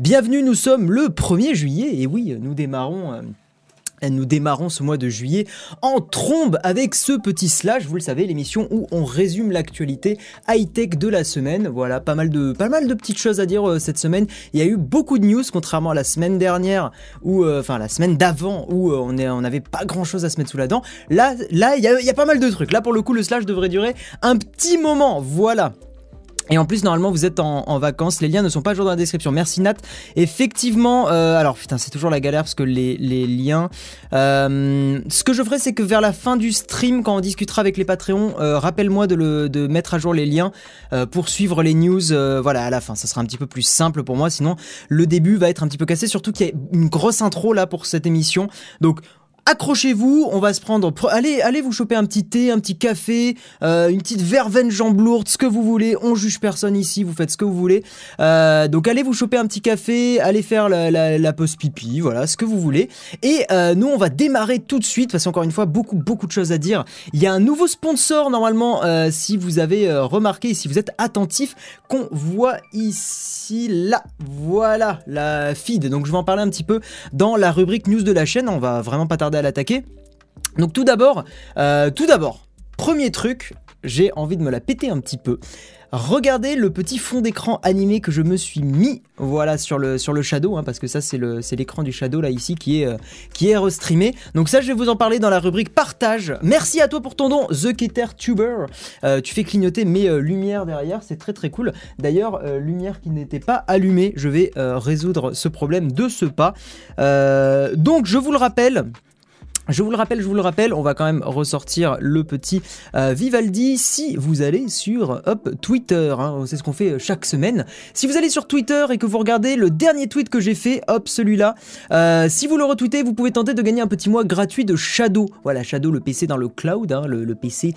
Bienvenue, nous sommes le 1er juillet et oui, nous démarrons... euh, nous démarrons ce mois de juillet en trombe avec ce petit slash, vous le savez, l'émission où on résume l'actualité high-tech de la semaine. Voilà, pas mal de, petites choses à dire euh, cette semaine. Il y a eu beaucoup de news, contrairement à la semaine dernière, ou euh, enfin la semaine d'avant, où on n'avait pas grand-chose à se mettre sous la dent. Là, là, il y a pas mal de trucs. Là, pour le coup, le slash devrait durer un petit moment. Voilà. Et en plus, normalement, vous êtes en, vacances. Les liens ne sont pas toujours dans la description. Merci Nat. Effectivement, euh, alors putain, c'est toujours la galère parce que les, les liens. euh, ce que je ferai, c'est que vers la fin du stream, quand on discutera avec les Patreons, euh, rappelle-moi de, le, de mettre à jour les liens euh, pour suivre les news. euh, voilà, à la fin, ça sera un petit peu plus simple pour moi. Sinon, le début va être un petit peu cassé. Surtout qu'il y a une grosse intro là pour cette émission. Donc Accrochez-vous, on va se prendre. pre- Allez, allez vous choper un petit thé, un petit café, euh, une petite verveine jambe lourde, ce que vous voulez. On juge personne ici, vous faites ce que vous voulez. Euh, donc allez vous choper un petit café, allez faire la, pause pipi, voilà, ce que vous voulez. Et euh, nous, on va démarrer tout de suite parce qu'encore une fois, beaucoup, beaucoup de choses à dire. Il y a un nouveau sponsor normalement, si vous avez remarqué, si vous êtes attentif, qu'on voit ici, là, voilà, la feed. Donc je vais en parler un petit peu dans la rubrique news de la chaîne. On va vraiment pas tarder à l'attaquer. Donc tout d'abord, euh, tout d'abord, premier truc, j'ai envie de me la péter un petit peu. Regardez le petit fond d'écran animé que je me suis mis, voilà sur le sur le Shadow, hein, parce que ça c'est l'écran du Shadow là ici qui est euh, qui est restreamé. Donc ça je vais vous en parler dans la rubrique partage. Merci à toi pour ton don, The Keter Tuber. Euh, tu fais clignoter mes lumières derrière, c'est très très cool. D'ailleurs, lumière qui n'était pas allumée, je vais résoudre ce problème de ce pas. Donc je vous le rappelle. Je vous le rappelle, je vous le rappelle, on va quand même ressortir le petit euh, Vivaldi si vous allez sur Twitter. hein, c'est ce qu'on fait euh, chaque semaine. Si vous allez sur Twitter et que vous regardez le dernier tweet que j'ai fait, hop, celui-là, euh, si vous le retweetez, vous pouvez tenter de gagner un petit mois gratuit de Shadow. Voilà, Shadow, le PC dans le cloud, hein, le, PC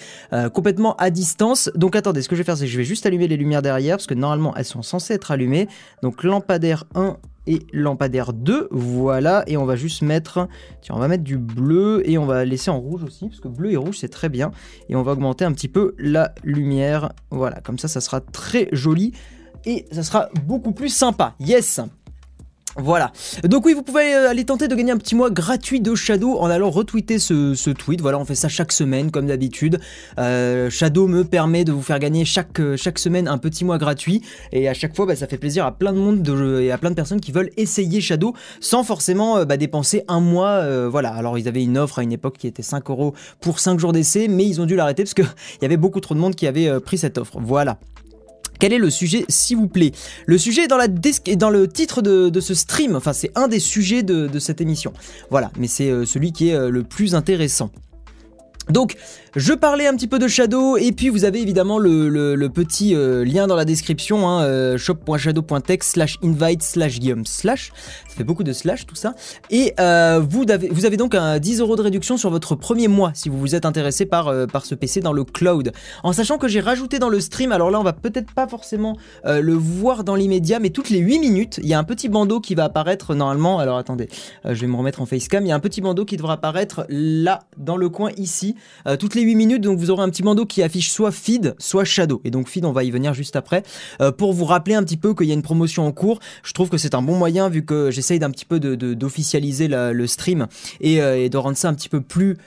complètement à distance. Donc attendez, ce que je vais faire, c'est que je vais juste allumer les lumières derrière parce que normalement elles sont censées être allumées. Donc lampadaire 1 et lampadaire 2, voilà, et on va juste mettre, tiens, on va mettre du bleu et on va laisser en rouge aussi, parce que bleu et rouge c'est très bien, et on va augmenter un petit peu la lumière, voilà, comme ça ça sera très joli, et ça sera beaucoup plus sympa, yes voilà. Donc oui, vous pouvez euh, aller tenter de gagner un petit mois gratuit de Shadow en allant retweeter ce, tweet. Voilà, on fait ça chaque semaine comme d'habitude. Euh, Shadow me permet de vous faire gagner chaque, euh, chaque semaine un petit mois gratuit. Et à chaque fois, bah, ça fait plaisir à plein de monde de, et à plein de personnes qui veulent essayer Shadow sans forcément bah, dépenser un mois. voilà. Alors ils avaient une offre à une époque qui était 5 euros pour 5 jours d'essai, mais ils ont dû l'arrêter parce qu'il y avait beaucoup trop de monde qui avait pris cette offre. Voilà. Quel est le sujet, s'il vous plaît? Le sujet est dans, la dans le titre de, ce stream, enfin c'est un des sujets de, de cette émission. Voilà, mais c'est euh, celui qui est euh, le plus intéressant. Donc, je parlais un petit peu de Shadow, et puis vous avez évidemment le, petit euh, lien dans la description, hein, euh, shop.shadow.tech slash invite slash guillaume slash. Ça fait beaucoup de slash tout ça. Et euh, vous, avez, donc un 10 euros de réduction sur votre premier mois si vous vous êtes intéressé par, ce PC dans le cloud. En sachant que j'ai rajouté dans le stream, alors là on va peut-être pas forcément le voir dans l'immédiat, mais toutes les 8 minutes, il y a un petit bandeau qui va apparaître normalement. Alors attendez, je vais me remettre en facecam. Il y a un petit bandeau qui devra apparaître là, dans le coin ici, toutes les 8 minutes. Donc vous aurez un petit bandeau qui affiche soit feed, soit shadow. Et donc feed, on va y venir juste après, euh, pour vous rappeler un petit peu qu'il y a une promotion en cours. Je trouve que c'est un bon moyen vu que j'essaye d'un petit peu de- de- d'officialiser la- le stream et, euh, et de rendre ça un petit peu plus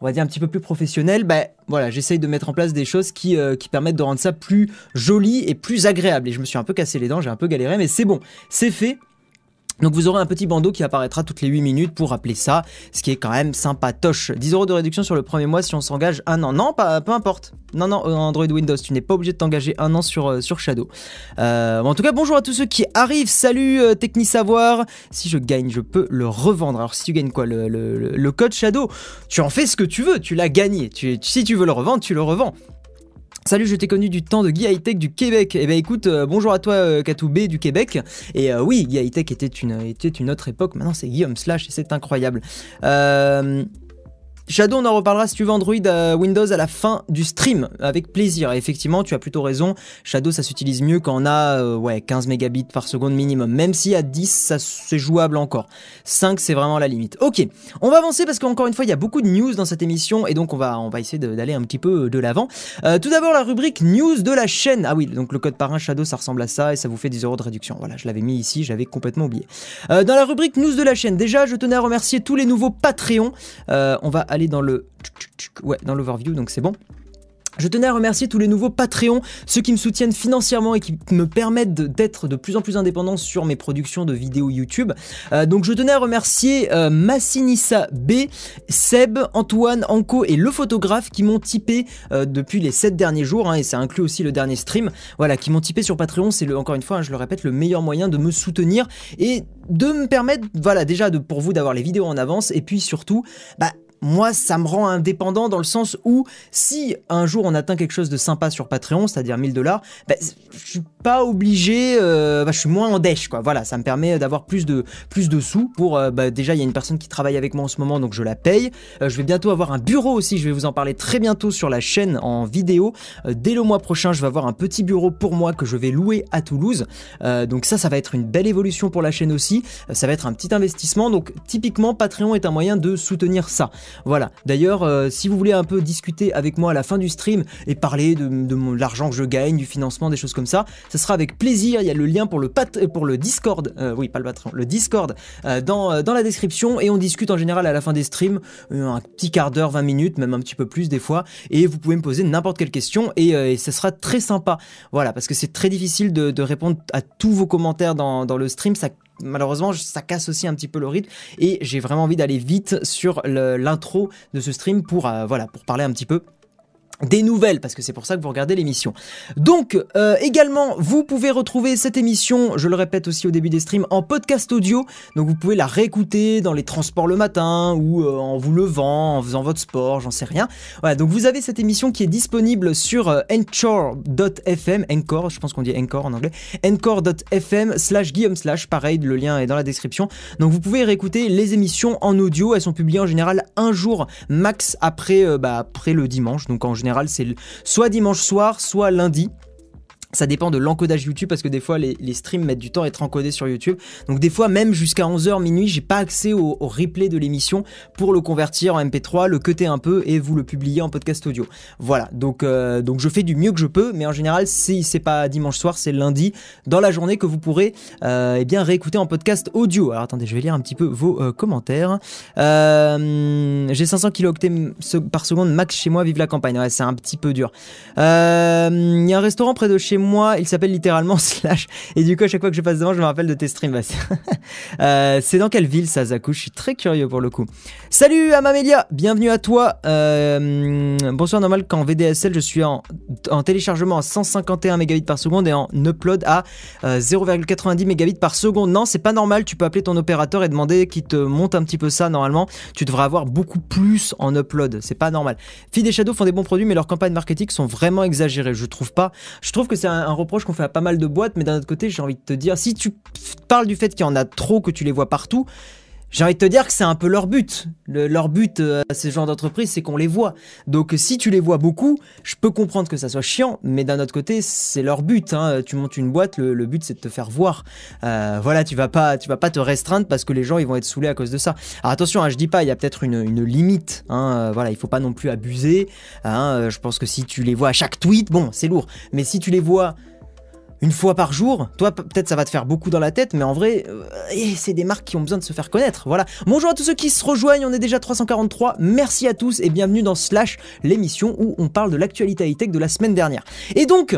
on va dire un petit peu plus professionnel, bah voilà, j'essaye de mettre en place des choses qui, euh, qui permettent de rendre ça plus joli et plus agréable. Et je me suis un peu cassé les dents, j'ai un peu galéré, mais c'est bon, c'est fait. Donc vous aurez un petit bandeau qui apparaîtra toutes les 8 minutes pour rappeler ça, ce qui est quand même sympatoche. 10 euros de réduction sur le premier mois si on s'engage un an. Non, pas, peu importe. Non, non, euh, Android Windows, tu n'es pas obligé de t'engager un an sur, euh, Shadow. Euh, en tout cas, bonjour à tous ceux qui arrivent. Salut euh, Techni Savoir. Si je gagne, je peux le revendre. Alors si tu gagnes quoi le, code Shadow, tu en fais ce que tu veux, tu l'as gagné. Si tu veux le revendre, tu le revends. Salut, je t'ai connu du temps de Guy Hightech du Québec. Eh ben écoute, euh, bonjour à toi euh, Katoubé du Québec. Et euh, oui, Guy Hightech était une, était une autre époque. Maintenant c'est Guillaume Slash et c'est incroyable. Euh, Shadow, on en reparlera si tu veux Android euh, Windows à la fin du stream, avec plaisir. Effectivement, tu as plutôt raison. Shadow, ça s'utilise mieux quand on a euh, ouais, 15 mégabits par seconde minimum. Même si à 10, ça c'est jouable encore. 5, c'est vraiment la limite. Ok, on va avancer parce qu'encore une fois, il y a beaucoup de news dans cette émission et donc on va, on va essayer d'aller un petit peu de l'avant. Euh, tout d'abord, la rubrique news de la chaîne. Ah oui, donc le code parrain Shadow, ça ressemble à ça et ça vous fait 10 euros de réduction. Voilà, je l'avais mis ici, j'avais complètement oublié. dans la rubrique news de la chaîne, déjà, je tenais à remercier tous les nouveaux Patreons. on va aller dans le ouais, dans l'overview, donc c'est bon. Je tenais à remercier tous les nouveaux Patreons, ceux qui me soutiennent financièrement et qui me permettent d'être de, plus en plus indépendant sur mes productions de vidéos YouTube. Euh, donc je tenais à remercier euh, Massinissa B, Seb, Antoine, Anko et le photographe qui m'ont typé euh, depuis les 7 derniers jours, hein, et ça inclut aussi le dernier stream, voilà, qui m'ont typé sur Patreon. C'est encore une fois, hein, je le répète, le meilleur moyen de me soutenir et de me permettre, voilà, déjà de, pour vous d'avoir les vidéos en avance, et puis surtout, bah, moi, ça me rend indépendant dans le sens où si un jour on atteint quelque chose de sympa sur Patreon, c'est-à-dire 1000 dollars, ben, je suis pas obligé, euh, bah, je suis moins en dèche, quoi. Voilà, ça me permet d'avoir plus de, sous pour, euh, bah, déjà, il y a une personne qui travaille avec moi en ce moment, donc je la paye. Euh, je vais bientôt avoir un bureau aussi, je vais vous en parler très bientôt sur la chaîne en vidéo. dès le mois prochain, je vais avoir un petit bureau pour moi que je vais louer à Toulouse. donc ça, ça va être une belle évolution pour la chaîne aussi. ça va être un petit investissement, donc typiquement, Patreon est un moyen de soutenir ça. Voilà. D'ailleurs, si vous voulez un peu discuter avec moi à la fin du stream et parler de, l'argent que je gagne, du financement, des choses comme ça, ce sera avec plaisir. Il y a le lien pour le, pat le Discord, euh, oui, pas le patron, le Discord euh, dans, euh, la description. Et on discute en général à la fin des streams, un petit quart d'heure, 20 minutes, même un petit peu plus des fois. Et vous pouvez me poser n'importe quelle question et, et, ce sera très sympa. Voilà, parce que c'est très difficile de, répondre à tous vos commentaires dans, le stream. Malheureusement, ça casse aussi un petit peu le rythme. Et j'ai vraiment envie d'aller vite sur l'intro de ce stream pour, voilà, pour parler un petit peu des nouvelles, parce que c'est pour ça que vous regardez l'émission. Donc, euh, également, vous pouvez retrouver cette émission, je le répète aussi au début des streams, en podcast audio. Donc, vous pouvez la réécouter dans les transports le matin ou euh, en vous levant, en faisant votre sport, j'en sais rien. Voilà, donc vous avez cette émission qui est disponible sur euh, encore, je pense qu'on dit encore en anglais, encore.fm slash guillaume slash, pareil, le lien est dans la description. Donc, vous pouvez réécouter les émissions en audio, elles sont publiées en général un jour max après, bah, après le dimanche, donc en général c'est soit dimanche soir, soit lundi. Ça dépend de l'encodage YouTube parce que des fois les, streams mettent du temps à être encodés sur YouTube. Donc des fois même jusqu'à 11h minuit, j'ai pas accès au, replay de l'émission pour le convertir en MP3, le cuter un peu et vous le publier en podcast audio. Voilà, donc euh, donc je fais du mieux que je peux, mais en général si c'est pas dimanche soir, c'est lundi dans la journée que vous pourrez euh, eh bien réécouter en podcast audio. Alors attendez, je vais lire un petit peu vos euh, commentaires. J'ai 500 kilooctets par seconde max chez moi, vive la campagne. Ouais, c'est un petit peu dur. Il y a un restaurant près de chez moi moi, il s'appelle littéralement Slash. Et du coup, à chaque fois que je passe devant, je me rappelle de tes streams. euh, c'est dans quelle ville ça, Zaku? Je suis très curieux pour le coup. Salut Amamélia, bienvenue à toi. Euh, bonsoir, normal qu'en VDSL, je suis en, en, téléchargement à 151 mégabits par seconde et en upload à 0,90 euh, mégabits par seconde. Non, c'est pas normal. Tu peux appeler ton opérateur et demander qu'il te monte un petit peu ça. Normalement, tu devrais avoir beaucoup plus en upload. C'est pas normal. Feed et Shadow font des bons produits, mais leurs campagnes marketing sont vraiment exagérées. Je trouve pas. Je trouve que c'est un, reproche qu'on fait à pas mal de boîtes, mais d'un autre côté, j'ai envie de te dire, si tu parles du fait qu'il y en a trop, que tu les vois partout, j'ai envie de te dire que c'est un peu leur but. leur but euh, à ces genres d'entreprises, c'est qu'on les voit. Donc si tu les vois beaucoup, je peux comprendre que ça soit chiant, mais d'un autre côté, c'est leur but. Hein. Tu montes une boîte, le, but c'est de te faire voir. Euh, voilà, tu vas pas, tu vas pas te restreindre parce que les gens ils vont être saoulés à cause de ça. Alors attention, hein, je dis pas, il y a peut-être une, limite. Hein. Euh, voilà, il faut pas non plus abuser. Je pense que si tu les vois à chaque tweet, bon, c'est lourd. Mais si tu les vois une fois par jour, toi peut-être ça va te faire beaucoup dans la tête, mais en vrai, euh, eh, c'est des marques qui ont besoin de se faire connaître. Voilà. Bonjour à tous ceux qui se rejoignent, on est déjà 343. Merci à tous et bienvenue dans Slash, l'émission où on parle de l'actualité high-tech de la semaine dernière. Et donc,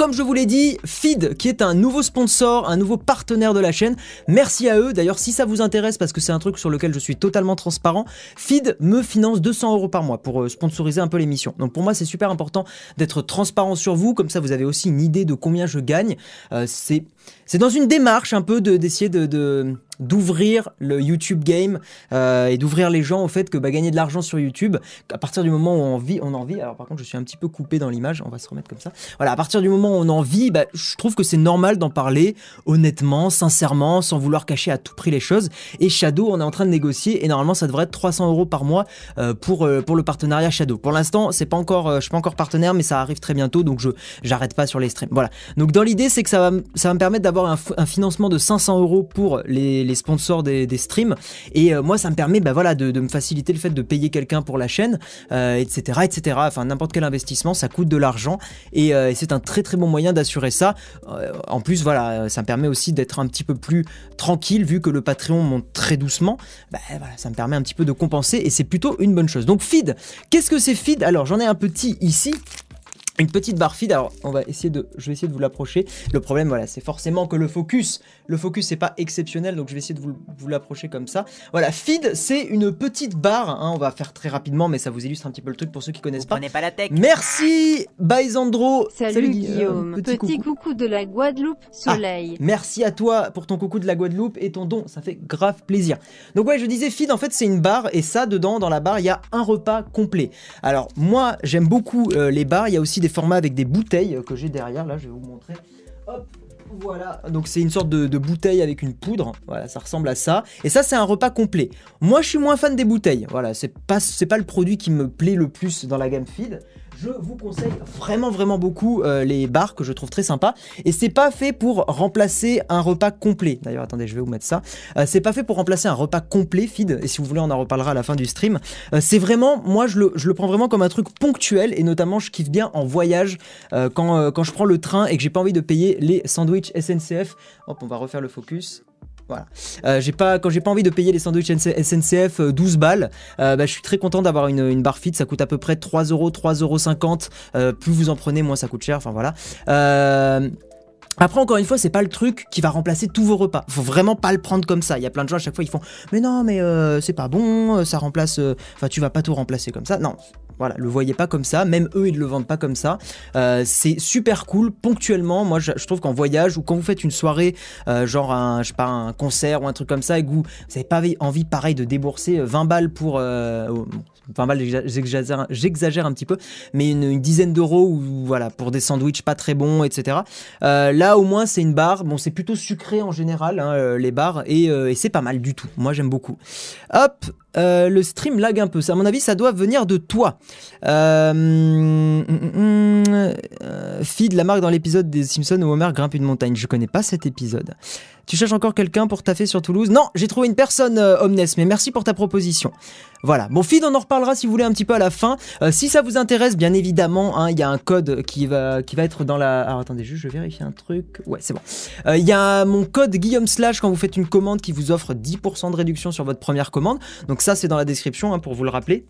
comme je vous l'ai dit, Feed, qui est un nouveau sponsor, un nouveau partenaire de la chaîne. Merci à eux. D'ailleurs, si ça vous intéresse, parce que c'est un truc sur lequel je suis totalement transparent, Feed me finance 200 euros par mois pour euh, sponsoriser un peu l'émission. Donc pour moi, c'est super important d'être transparent sur vous. Comme ça, vous avez aussi une idée de combien je gagne. Euh, c'est c'est dans une démarche un peu d'essayer de, d'ouvrir le YouTube game euh, et d'ouvrir les gens au fait que bah, gagner de l'argent sur YouTube, à partir du moment où on vit, on en vit. Alors par contre, je suis un petit peu coupé dans l'image, on va se remettre comme ça. Voilà, à partir du moment où on en vit, bah, je trouve que c'est normal d'en parler honnêtement, sincèrement, sans vouloir cacher à tout prix les choses. Et Shadow, on est en train de négocier et normalement, ça devrait être 300 euros par mois euh, pour euh, pour le partenariat Shadow. Pour l'instant, c'est pas encore, je suis pas encore partenaire, mais ça arrive très bientôt, donc je j'arrête pas sur les streams. Voilà. Donc dans l'idée, c'est que ça va ça va me permettre d'avoir un, financement de 500 euros pour les, sponsors des, streams. Et euh, moi, ça me permet bah, voilà, de, me faciliter le fait de payer quelqu'un pour la chaîne, euh, etc., etc. Enfin, n'importe quel investissement, ça coûte de l'argent. Et, euh, c'est un très très bon moyen d'assurer ça. En plus, voilà, ça me permet aussi d'être un petit peu plus tranquille, vu que le Patreon monte très doucement. Bah, voilà, ça me permet un petit peu de compenser et c'est plutôt une bonne chose. Donc, feed, qu'est-ce que c'est feed? Alors, j'en ai un petit ici une petite barre feed. Alors, on va essayer de, je vais essayer de vous l'approcher. Le problème, voilà, c'est forcément que le focus, le focus, c'est pas exceptionnel, donc je vais essayer de vous, vous l'approcher comme ça. Voilà, feed, c'est une petite barre. Hein, on va faire très rapidement, mais ça vous illustre un petit peu le truc pour ceux qui connaissent vous pas. pas la tech. Merci, Baisandro. Salut, Salut Guillaume. Euh, petit, petit coucou. coucou. de la Guadeloupe, Soleil. Ah, merci à toi pour ton coucou de la Guadeloupe et ton don, ça fait grave plaisir. Donc ouais, je disais feed, en fait, c'est une barre et ça, dedans, dans la barre, il y a un repas complet. Alors moi, j'aime beaucoup euh, les barres. Il y a aussi des formats avec des bouteilles que j'ai derrière. Là, je vais vous montrer. Hop, voilà, donc c'est une sorte de, de, bouteille avec une poudre, voilà, ça ressemble à ça. Et ça, c'est un repas complet. Moi, je suis moins fan des bouteilles, voilà, c'est pas, c'est pas le produit qui me plaît le plus dans la gamme feed. Je vous conseille vraiment vraiment beaucoup euh, les bars que je trouve très sympas et c'est pas fait pour remplacer un repas complet. D'ailleurs, attendez, je vais vous mettre ça. Euh, c'est pas fait pour remplacer un repas complet feed et si vous voulez, on en reparlera à la fin du stream. Euh, c'est vraiment, moi, je le, prends vraiment comme un truc ponctuel et notamment, je kiffe bien en voyage quand, quand je prends le train et que j'ai pas envie de payer les sandwichs SNCF. Hop, on va refaire le focus. Voilà. Euh, pas, quand j'ai pas envie de payer les sandwichs SNCF 12 balles, euh, bah, je suis très content d'avoir une, une fit. Ça coûte à peu près 3 euros, 3,50 euros. Euh, plus vous en prenez, moins ça coûte cher. Enfin voilà. Euh, après, encore une fois, c'est pas le truc qui va remplacer tous vos repas. Faut vraiment pas le prendre comme ça. Il y a plein de gens à chaque fois, ils font Mais non, mais euh, c'est pas bon, ça remplace. Enfin, tu vas pas tout remplacer comme ça. Non, voilà, le voyez pas comme ça, même eux ils le vendent pas comme ça. Euh, c'est super cool, ponctuellement. Moi je, trouve qu'en voyage ou quand vous faites une soirée, euh, genre un, pas, un concert ou un truc comme ça, et que vous n'avez pas envie pareil de débourser 20 balles pour. Euh, 20 balles, j'exagère, un petit peu, mais une, dizaine d'euros voilà pour des sandwichs pas très bons, etc. Euh, là au moins c'est une barre, bon c'est plutôt sucré en général hein, les bars et, et c'est pas mal du tout. Moi j'aime beaucoup. Hop, euh, le stream lag un peu. À mon avis, ça doit venir de toi. Euh, euh, feed la marque dans l'épisode des Simpsons où Homer grimpe une montagne. Je connais pas cet épisode. Tu cherches encore quelqu'un pour taffer sur Toulouse? Non, j'ai trouvé une personne, euh, Omnes, mais merci pour ta proposition. Voilà. Bon, feed, on en reparlera si vous voulez un petit peu à la fin. Euh, si ça vous intéresse, bien évidemment, il hein, y a un code qui va, qui va être dans la. Alors attendez, juste, je vérifie un truc. Ouais, c'est bon. Il euh, y a mon code Guillaume Slash quand vous faites une commande qui vous offre 10% de réduction sur votre première commande. Donc ça, c'est dans la description hein, pour vous le rappeler.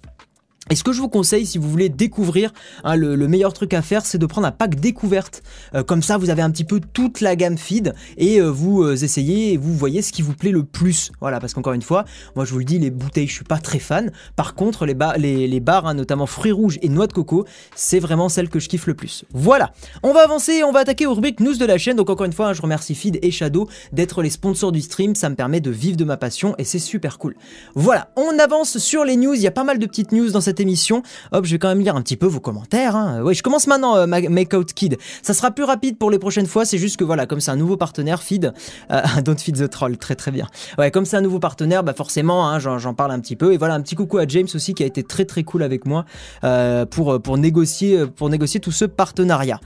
Et ce que je vous conseille, si vous voulez découvrir, hein, le, le, meilleur truc à faire, c'est de prendre un pack découverte. Euh, comme ça, vous avez un petit peu toute la gamme feed et euh, vous euh, essayez et vous voyez ce qui vous plaît le plus. Voilà, parce qu'encore une fois, moi je vous le dis, les bouteilles, je suis pas très fan. Par contre, les, ba bars, hein, notamment fruits rouges et noix de coco, c'est vraiment celle que je kiffe le plus. Voilà, on va avancer, on va attaquer aux rubriques news de la chaîne. Donc encore une fois, hein, je remercie Feed et Shadow d'être les sponsors du stream. Ça me permet de vivre de ma passion et c'est super cool. Voilà, on avance sur les news. Il y a pas mal de petites news dans cette émission. Hop, je vais quand même lire un petit peu vos commentaires. Hein. Oui, je commence maintenant, euh, Make Out Kid. Ça sera plus rapide pour les prochaines fois. C'est juste que voilà, comme c'est un nouveau partenaire, Feed, euh, Don't Feed the Troll, très très bien. Ouais, comme c'est un nouveau partenaire, bah forcément, hein, j'en parle un petit peu. Et voilà, un petit coucou à James aussi qui a été très très cool avec moi euh, pour pour négocier pour négocier tout ce partenariat.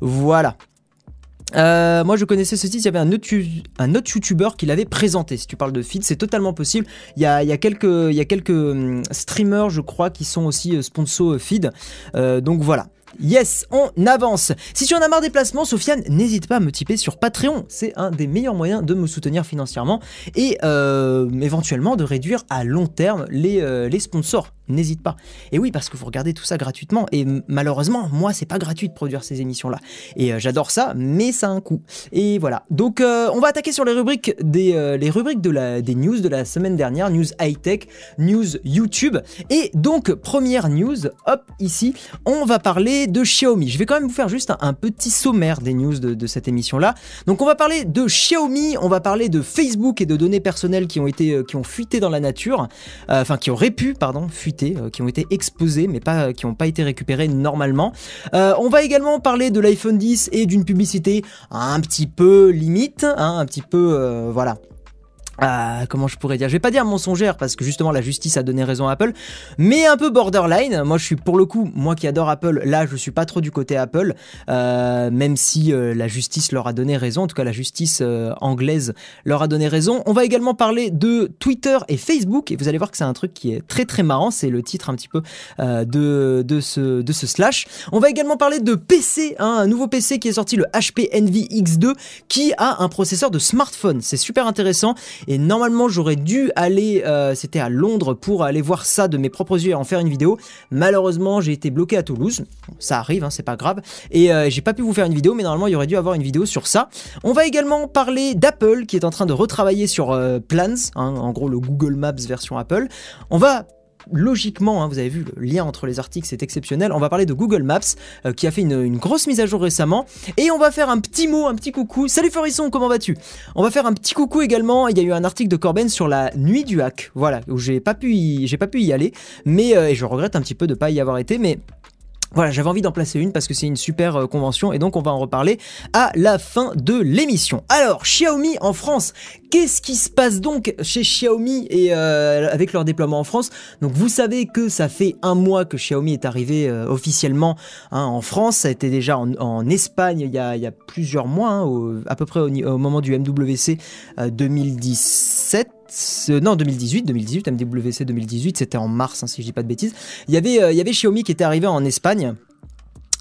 Voilà. Euh, moi je connaissais ce site, il y avait un autre, un autre youtubeur qui l'avait présenté. Si tu parles de feed, c'est totalement possible. Il y a, il y a quelques, il y a quelques hum, streamers, je crois, qui sont aussi euh, sponsors euh, feed. Euh, donc voilà. Yes, on avance. Si tu en as marre des placements, Sofiane, n'hésite pas à me typer sur Patreon. C'est un des meilleurs moyens de me soutenir financièrement et euh, éventuellement de réduire à long terme les, les sponsors. N'hésite pas. Et oui, parce que vous regardez tout ça gratuitement. Et malheureusement, moi, c'est pas gratuit de produire ces émissions-là. Et euh, j'adore ça, mais ça a un coût. Et voilà. Donc, euh, on va attaquer sur les rubriques des, euh, les rubriques de la, des news de la semaine dernière, news high-tech, news YouTube. Et donc, première news, hop, ici, on va parler de Xiaomi. Je vais quand même vous faire juste un, petit sommaire des news de, de cette émission-là. Donc, on va parler de Xiaomi, on va parler de Facebook et de données personnelles qui ont été, qui ont fuité dans la nature, enfin, qui auraient pu, pardon, fuiter, qui ont été exposées, mais pas, qui n'ont pas été récupérées normalement. on va également parler de l'iPhone 10 et d'une publicité un petit peu limite, hein, un petit peu, euh, voilà, ah, comment je pourrais dire? Je vais pas dire mensongère parce que justement la justice a donné raison à Apple, mais un peu borderline. Moi, je suis pour le coup, moi qui adore Apple, là, je suis pas trop du côté Apple, euh, même si euh, la justice leur a donné raison. En tout cas, la justice anglaise leur a donné raison. On va également parler de Twitter et Facebook, et vous allez voir que c'est un truc qui est très très marrant. C'est le titre un petit peu de de ce de ce slash. On va également parler de PC, hein, un nouveau PC qui est sorti, le HP Envy X2, qui a un processeur de smartphone. C'est super intéressant. Et normalement, j'aurais dû aller, euh, c'était à Londres, pour aller voir ça de mes propres yeux et en faire une vidéo. Malheureusement, j'ai été bloqué à Toulouse. ça arrive, hein, c'est pas grave. Et euh, j'ai pas pu vous faire une vidéo, mais normalement, il y aurait dû avoir une vidéo sur ça. On va également parler d'Apple qui est en train de retravailler sur euh, Plans, hein, en gros le Google Maps version Apple. On va logiquement, hein, vous avez vu le lien entre les articles, c'est exceptionnel. On va parler de Google Maps euh, qui a fait une, grosse mise à jour récemment. Et on va faire un petit mot, un petit coucou. Salut Forisson, comment vas-tu? On va faire un petit coucou également. Il y a eu un article de Corben sur la nuit du hack, voilà, où j'ai pas pu y, aller, mais euh, je regrette un petit peu de pas y avoir été, mais voilà, j'avais envie d'en placer une parce que c'est une super euh, convention et donc on va en reparler à la fin de l'émission. Alors, Xiaomi en France, qu'est-ce qui se passe donc chez Xiaomi et euh, avec leur déploiement en France? Donc vous savez que ça fait un mois que Xiaomi est arrivé euh, officiellement hein, en France, ça a été déjà en, Espagne il y, a, plusieurs mois, hein, à peu près au, moment du MWC 2017 non 2018 2018 MWC 2018 c'était en mars hein, si je dis pas de bêtises. Il y avait euh, il y avait Xiaomi qui était arrivé en Espagne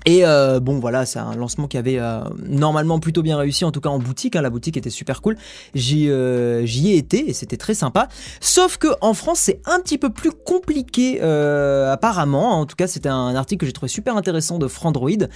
et euh, bon voilà, c'est un lancement qui avait euh, normalement plutôt bien réussi, en tout cas en boutique. Hein, la boutique était super cool. J'y euh, ai été et c'était très sympa. Sauf que en France, c'est un petit peu plus compliqué apparemment. En tout cas, c'était un article que j'ai trouvé super intéressant de Frandroid.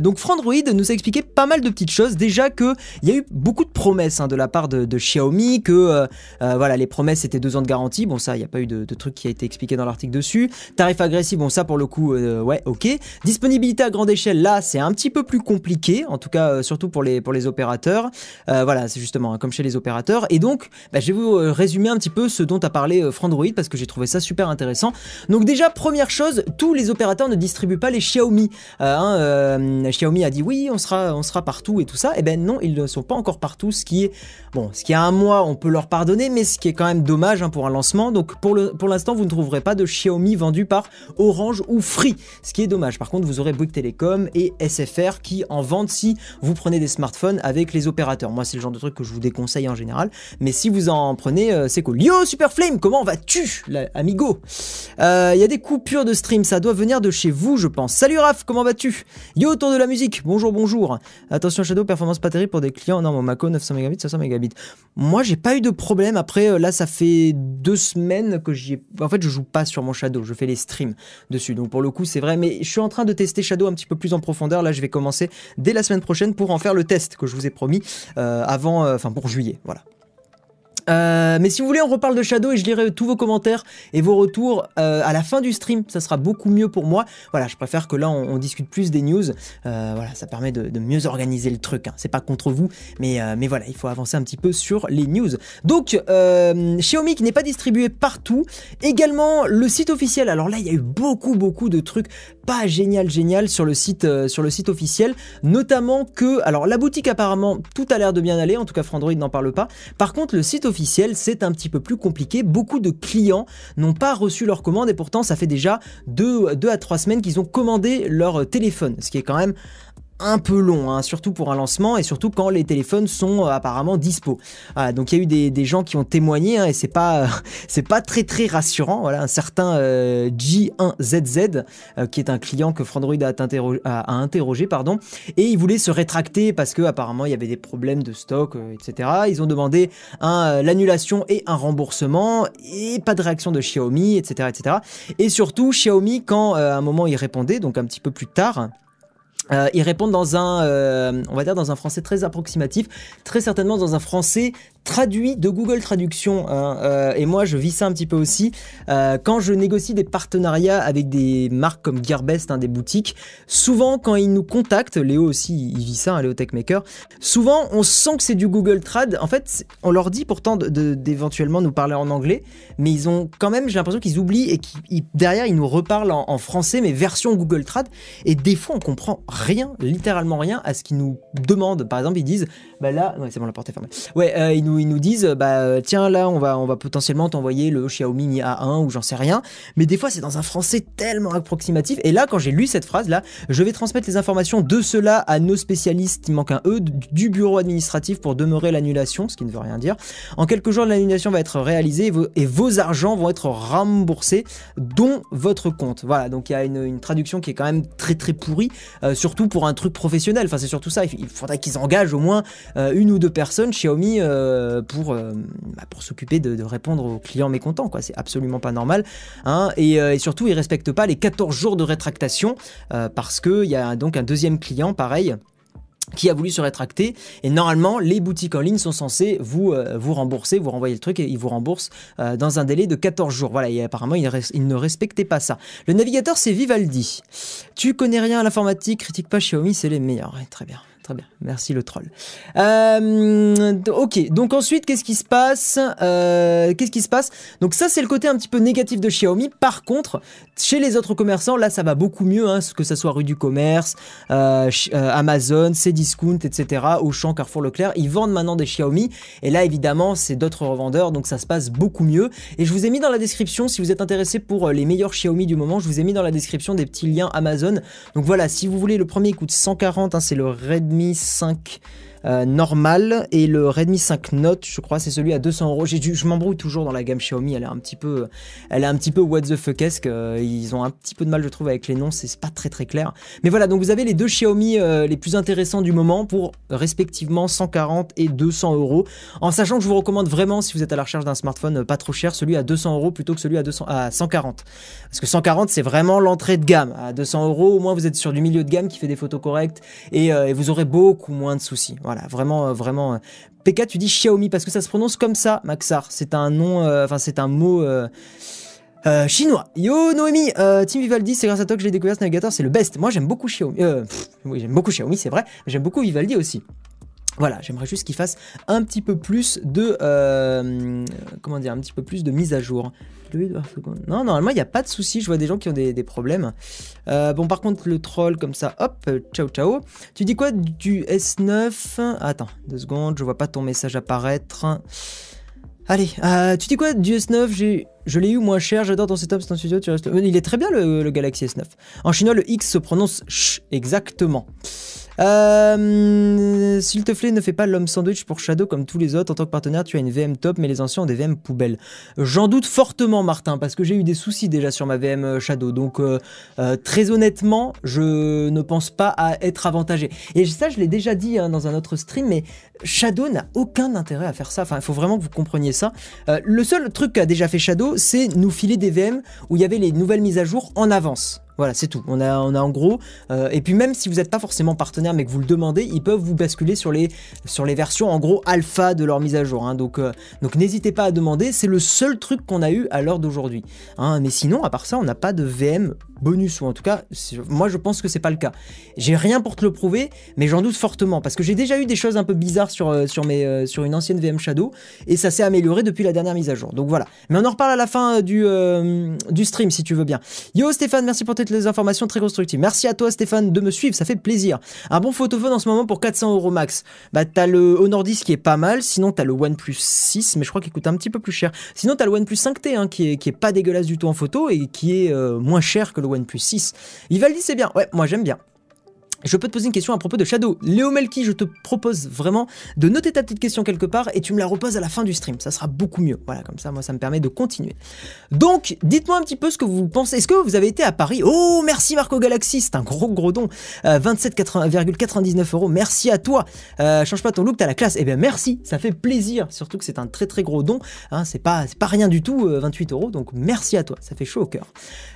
donc Frandroid nous a expliqué pas mal de petites choses. Déjà que il y a eu beaucoup de promesses hein, de la part de, Xiaomi, que voilà les promesses étaient deux ans de garantie. Bon ça, il n'y a pas eu de, de, truc qui a été expliqué dans l'article dessus. Tarif agressif, bon ça pour le coup, ouais, ok. Disponibilité grande échelle, là, c'est un petit peu plus compliqué, en tout cas, euh, surtout pour les, pour les opérateurs. Euh, voilà, c'est justement hein, comme chez les opérateurs. Et donc, bah, je vais vous euh, résumer un petit peu ce dont a parlé Frandroid parce que j'ai trouvé ça super intéressant. Donc déjà, première chose, tous les opérateurs ne distribuent pas les Xiaomi. Hein, Xiaomi a dit oui, on sera, on sera partout et tout ça. Et eh ben non, ils ne sont pas encore partout, ce qui est bon, ce qui a un mois, on peut leur pardonner, mais ce qui est quand même dommage hein, pour un lancement. Donc pour le, pour l'instant, vous ne trouverez pas de Xiaomi vendu par Orange ou Free, ce qui est dommage. Par contre, vous aurez Télécom et SFR qui en vendent si vous prenez des smartphones avec les opérateurs. Moi, c'est le genre de truc que je vous déconseille en général, mais si vous en prenez, euh, c'est cool. Yo, Super Flame, comment vas-tu, amigo? Il euh, y a des coupures de stream, ça doit venir de chez vous, je pense. Salut Raph, comment vas-tu? Yo, autour de la musique, bonjour, bonjour. Attention, Shadow, performance pas terrible pour des clients. Non, mon Mako, 900 mégabits, 500 mégabits. Moi, j'ai pas eu de problème. Après, euh, là, ça fait deux semaines que j'y ai. En fait, je joue pas sur mon Shadow, je fais les streams dessus. Donc, pour le coup, c'est vrai, mais je suis en train de tester Shadow un petit peu plus en profondeur. Là, je vais commencer dès la semaine prochaine pour en faire le test que je vous ai promis euh, avant, euh, enfin pour juillet. Voilà. Euh, mais si vous voulez, on reparle de Shadow et je lirai tous vos commentaires et vos retours euh, à la fin du stream. Ça sera beaucoup mieux pour moi. Voilà, je préfère que là, on, discute plus des news. Euh, voilà, ça permet de, mieux organiser le truc. Hein. C'est pas contre vous, mais, mais voilà, il faut avancer un petit peu sur les news. Donc, Xiaomi qui n'est pas distribué partout. Également, le site officiel. Alors là, il y a eu beaucoup, beaucoup de trucs pas génial, génial sur le site, sur le site officiel. Notamment que, alors la boutique apparemment, tout a l'air de bien aller. En tout cas, Frandroid n'en parle pas. Par contre, le site officiel c'est un petit peu plus compliqué. Beaucoup de clients n'ont pas reçu leur commande et pourtant ça fait déjà 2 deux, deux à 3 semaines qu'ils ont commandé leur téléphone, ce qui est quand même un peu long, hein, surtout pour un lancement et surtout quand les téléphones sont apparemment dispo. donc il y a eu des, gens qui ont témoigné hein, et c'est pas c'est pas très très rassurant. Voilà, un certain J1ZZ qui est un client que Frandroid a, a, interrogé, pardon, et il voulait se rétracter parce que apparemment il y avait des problèmes de stock, etc. Ils ont demandé l'annulation et un remboursement et pas de réaction de Xiaomi, etc., etc. Et surtout Xiaomi quand à un moment il répondait, donc un petit peu plus tard. Euh, ils répondent dans un, euh, on va dire dans un français très approximatif, très certainement dans un français traduit de Google Traduction. Hein, euh, et moi, je vis ça un petit peu aussi. Quand je négocie des partenariats avec des marques comme Gearbest, hein, des boutiques, souvent quand ils nous contactent, Léo aussi, il vit ça, hein, Léo Techmaker, souvent on sent que c'est du Google Trad. En fait, on leur dit pourtant d'éventuellement nous parler en anglais, mais ils ont quand même, j'ai l'impression qu'ils oublient et qu'ils derrière ils nous reparlent en, français, mais version Google Trad. Et des fois, on comprend rien, littéralement rien, à ce qu'ils nous demandent. Par exemple, ils disent, bah là, ouais, c'est bon, la porte est fermée. Ouais, euh, ils nous ils nous disent bah tiens là on va on va potentiellement t'envoyer le Xiaomi Mi A1 ou j'en sais rien. Mais des fois c'est dans un français tellement approximatif. Et là quand j'ai lu cette phrase là je vais transmettre les informations de cela à nos spécialistes. Il manque un E du bureau administratif pour demeurer l'annulation ce qui ne veut rien dire. En quelques jours l'annulation va être réalisée et vos, argents vont être remboursés dont votre compte. Voilà donc il y a une, traduction qui est quand même très très pourrie euh, surtout pour un truc professionnel enfin c'est surtout ça il faudrait qu'ils engagent au moins euh, une ou deux personnes Xiaomi euh, pour, euh, bah, s'occuper de, répondre aux clients mécontents. C'est absolument pas normal. Hein. Euh, et, surtout, ils ne respectent pas les 14 jours de rétractation parce qu'il y a donc un deuxième client, pareil qui a voulu se rétracter et normalement les boutiques en ligne sont censées vous vous rembourser, vous renvoyer le truc et ils vous remboursent dans un délai de 14 jours. Voilà, et apparemment ils, ne respectaient pas ça. Le navigateur c'est Vivaldi. Tu connais rien à l'informatique, critique pas Xiaomi, c'est les meilleurs. très bien. Très bien, merci le troll. Euh, ok, donc ensuite, qu'est-ce qui se passe euh, Qu'est-ce qui se passe? Donc ça, c'est le côté un petit peu négatif de Xiaomi. Par contre, chez les autres commerçants, là, ça va beaucoup mieux, hein, que ça soit rue du commerce, euh, Amazon, Cdiscount, etc., Auchan, Carrefour, Leclerc, ils vendent maintenant des Xiaomi. Et là, évidemment, c'est d'autres revendeurs, donc ça se passe beaucoup mieux. Et je vous ai mis dans la description, si vous êtes intéressé pour les meilleurs Xiaomi du moment, je vous ai mis dans la description des petits liens Amazon. Donc voilà, si vous voulez, le premier coûte 140, hein, c'est le Redmi 5 euh, normal et le Redmi 5 Note, je crois, c'est celui à 200 euros. Je m'embrouille toujours dans la gamme Xiaomi, elle est un petit peu, elle est un petit peu what the fuckesque. Euh, ils ont un petit peu de mal, je trouve, avec les noms, c'est pas très très clair. Mais voilà, donc vous avez les deux Xiaomi euh, les plus intéressants du moment pour respectivement 140 et 200 euros. En sachant que je vous recommande vraiment, si vous êtes à la recherche d'un smartphone pas trop cher, celui à 200 euros plutôt que celui à, 200, à 140. Parce que 140, c'est vraiment l'entrée de gamme. À 200 euros, au moins vous êtes sur du milieu de gamme qui fait des photos correctes et, et vous aurez beaucoup moins de soucis. Voilà, vraiment, euh, vraiment. Euh, PK, tu dis Xiaomi parce que ça se prononce comme ça, Maxar. C'est un nom, euh, enfin, c'est un mot. chinois. Yo Noémie, Team Vivaldi, c'est grâce à toi que j'ai découvert ce navigateur, c'est le best. Moi j'aime beaucoup Xiaomi. j'aime beaucoup Xiaomi, c'est vrai, j'aime beaucoup Vivaldi aussi. Voilà, j'aimerais juste qu'il fasse un petit peu plus de comment dire, un petit peu plus de mise à jour. Non, normalement, il n'y a pas de souci. Je vois des gens qui ont des, problèmes. Euh, bon, par contre, le troll, comme ça, hop, ciao, ciao. Tu dis quoi du S9 Attends, deux secondes, je vois pas ton message apparaître. Allez, euh, tu dis quoi du S9 Je l'ai eu moins cher, j'adore ton setup, c'est un studio, tu restes... Il est très bien le, le, Galaxy S9. En chinois, le X se prononce ch, exactement. Euh, S'il te plaît, ne fais pas l'homme sandwich pour Shadow comme tous les autres. En tant que partenaire, tu as une VM top, mais les anciens ont des VM poubelles. J'en doute fortement, Martin, parce que j'ai eu des soucis déjà sur ma VM euh, Shadow. Donc, euh, euh, très honnêtement, je ne pense pas à être avantagé. Et ça, je l'ai déjà dit hein, dans un autre stream, mais Shadow n'a aucun intérêt à faire ça. Enfin, il faut vraiment que vous compreniez ça. le seul truc qu'a déjà fait Shadow, c'est nous filer des VM où il y avait les nouvelles mises à jour en avance. Voilà, c'est tout. On a, a en gros. Euh, et puis même si vous n'êtes pas forcément partenaire, mais que vous le demandez, ils peuvent vous basculer sur les, sur les versions en gros alpha de leur mise à jour. Hein. Donc, euh, donc n'hésitez pas à demander. C'est le seul truc qu'on a eu à l'heure d'aujourd'hui. Hein. Mais sinon, à part ça, on n'a pas de VM bonus ou en tout cas, moi je pense que c'est pas le cas. J'ai rien pour te le prouver, mais j'en doute fortement parce que j'ai déjà eu des choses un peu bizarres sur euh, sur mes sur une ancienne VM Shadow et ça s'est amélioré depuis la dernière mise à jour. Donc voilà. Mais on en reparle à la fin du du stream si tu veux bien. Yo Stéphane, merci pour tes les informations très constructives. Merci à toi Stéphane de me suivre, ça fait plaisir. Un bon photophone en ce moment pour 400 euros max. Bah t'as le Honor 10 qui est pas mal, sinon t'as le OnePlus 6, mais je crois qu'il coûte un petit peu plus cher. Sinon t'as le OnePlus 5T hein, qui, est, qui est pas dégueulasse du tout en photo et qui est euh, moins cher que le OnePlus 6. Vivaldi c'est bien, ouais moi j'aime bien. Je peux te poser une question à propos de Shadow. Léo Melki, je te propose vraiment de noter ta petite question quelque part et tu me la reposes à la fin du stream. Ça sera beaucoup mieux. Voilà, comme ça, moi, ça me permet de continuer. Donc, dites-moi un petit peu ce que vous pensez. Est-ce que vous avez été à Paris? Oh, merci Marco Galaxy, c'est un gros gros don. Euh, 27,99 euros. Merci à toi. Euh, change pas ton look, t'as la classe. Eh bien, merci, ça fait plaisir. Surtout que c'est un très très gros don. Hein, c'est pas, pas rien du tout, 28 euh, euros. Donc, merci à toi. Ça fait chaud au cœur.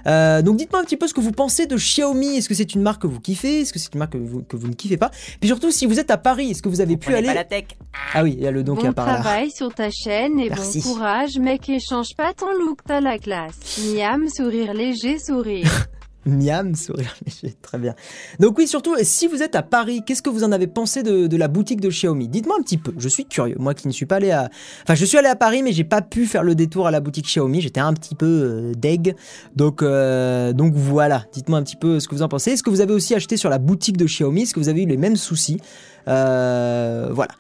Euh, donc, dites-moi un petit peu ce que vous pensez de Xiaomi. Est-ce que c'est une marque que vous kiffez? Que vous, que vous ne kiffez pas. Puis surtout, si vous êtes à Paris, est-ce que vous avez pu aller. Pas la tech. Ah oui, il y a le don bon qui apparaît. Bon travail sur ta chaîne et Merci. bon courage, mec, et change pas ton look, t'as la classe. Miam, sourire léger, sourire. Miam, sourire très bien. Donc oui, surtout, si vous êtes à Paris, qu'est-ce que vous en avez pensé de, la boutique de Xiaomi? Dites-moi un petit peu, je suis curieux. Moi qui ne suis pas allé à... Enfin, je suis allé à Paris, mais j'ai pas pu faire le détour à la boutique Xiaomi, j'étais un petit peu euh, deg. Donc, euh, voilà, dites-moi un petit peu ce que vous en pensez. Est-ce que vous avez aussi acheté sur la boutique de Xiaomi? Est-ce que vous avez eu les mêmes soucis? Euh, Voilà.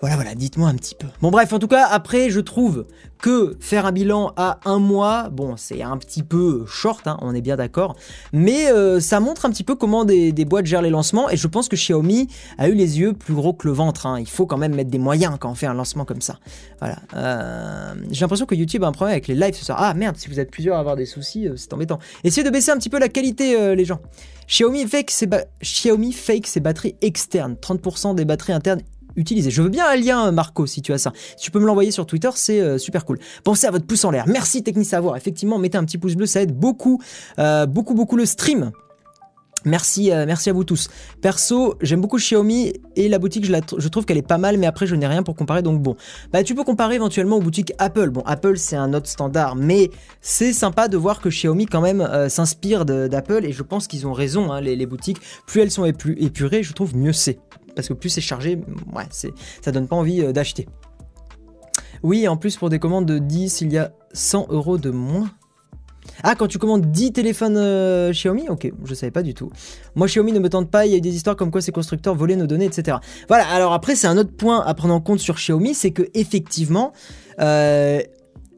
Voilà, voilà, dites-moi un petit peu. Bon, bref, en tout cas, après, je trouve que faire un bilan à un mois, bon, c'est un petit peu short, hein, on est bien d'accord, mais euh, ça montre un petit peu comment des, boîtes gèrent les lancements, et je pense que Xiaomi a eu les yeux plus gros que le ventre. Hein. Il faut quand même mettre des moyens quand on fait un lancement comme ça. Voilà. Euh, J'ai l'impression que YouTube a un problème avec les lives ce soir. Ah merde, si vous êtes plusieurs à avoir des soucis, euh, c'est embêtant. Essayez de baisser un petit peu la qualité, les gens. Xiaomi fake ses, Xiaomi fake ses batteries externes. 30% des batteries internes utilisées. Je veux bien un lien, Marco, si tu as ça. Si tu peux me l'envoyer sur Twitter, c'est euh, super cool. Pensez à votre pouce en l'air. Merci Techni Savoir. Effectivement, mettez un petit pouce bleu, ça aide beaucoup, euh, beaucoup, beaucoup le stream. Merci, euh, merci à vous tous. Perso, j'aime beaucoup Xiaomi et la boutique, je, trouve qu'elle est pas mal, mais après je n'ai rien pour comparer, donc bon. Bah tu peux comparer éventuellement aux boutiques Apple. Bon, Apple c'est un autre standard, mais c'est sympa de voir que Xiaomi quand même euh, s'inspire d'Apple et je pense qu'ils ont raison, hein, les, boutiques. Plus elles sont épu épurées, je trouve mieux c'est. Parce que plus c'est chargé, ouais, ça donne pas envie euh, d'acheter. Oui, en plus pour des commandes de 10, il y a 100 euros de moins. Ah, quand tu commandes 10 téléphones euh, Xiaomi? Ok, je savais pas du tout. Moi, Xiaomi ne me tente pas, il y a eu des histoires comme quoi ces constructeurs volaient nos données, etc. Voilà, alors après, c'est un autre point à prendre en compte sur Xiaomi, c'est que effectivement, euh,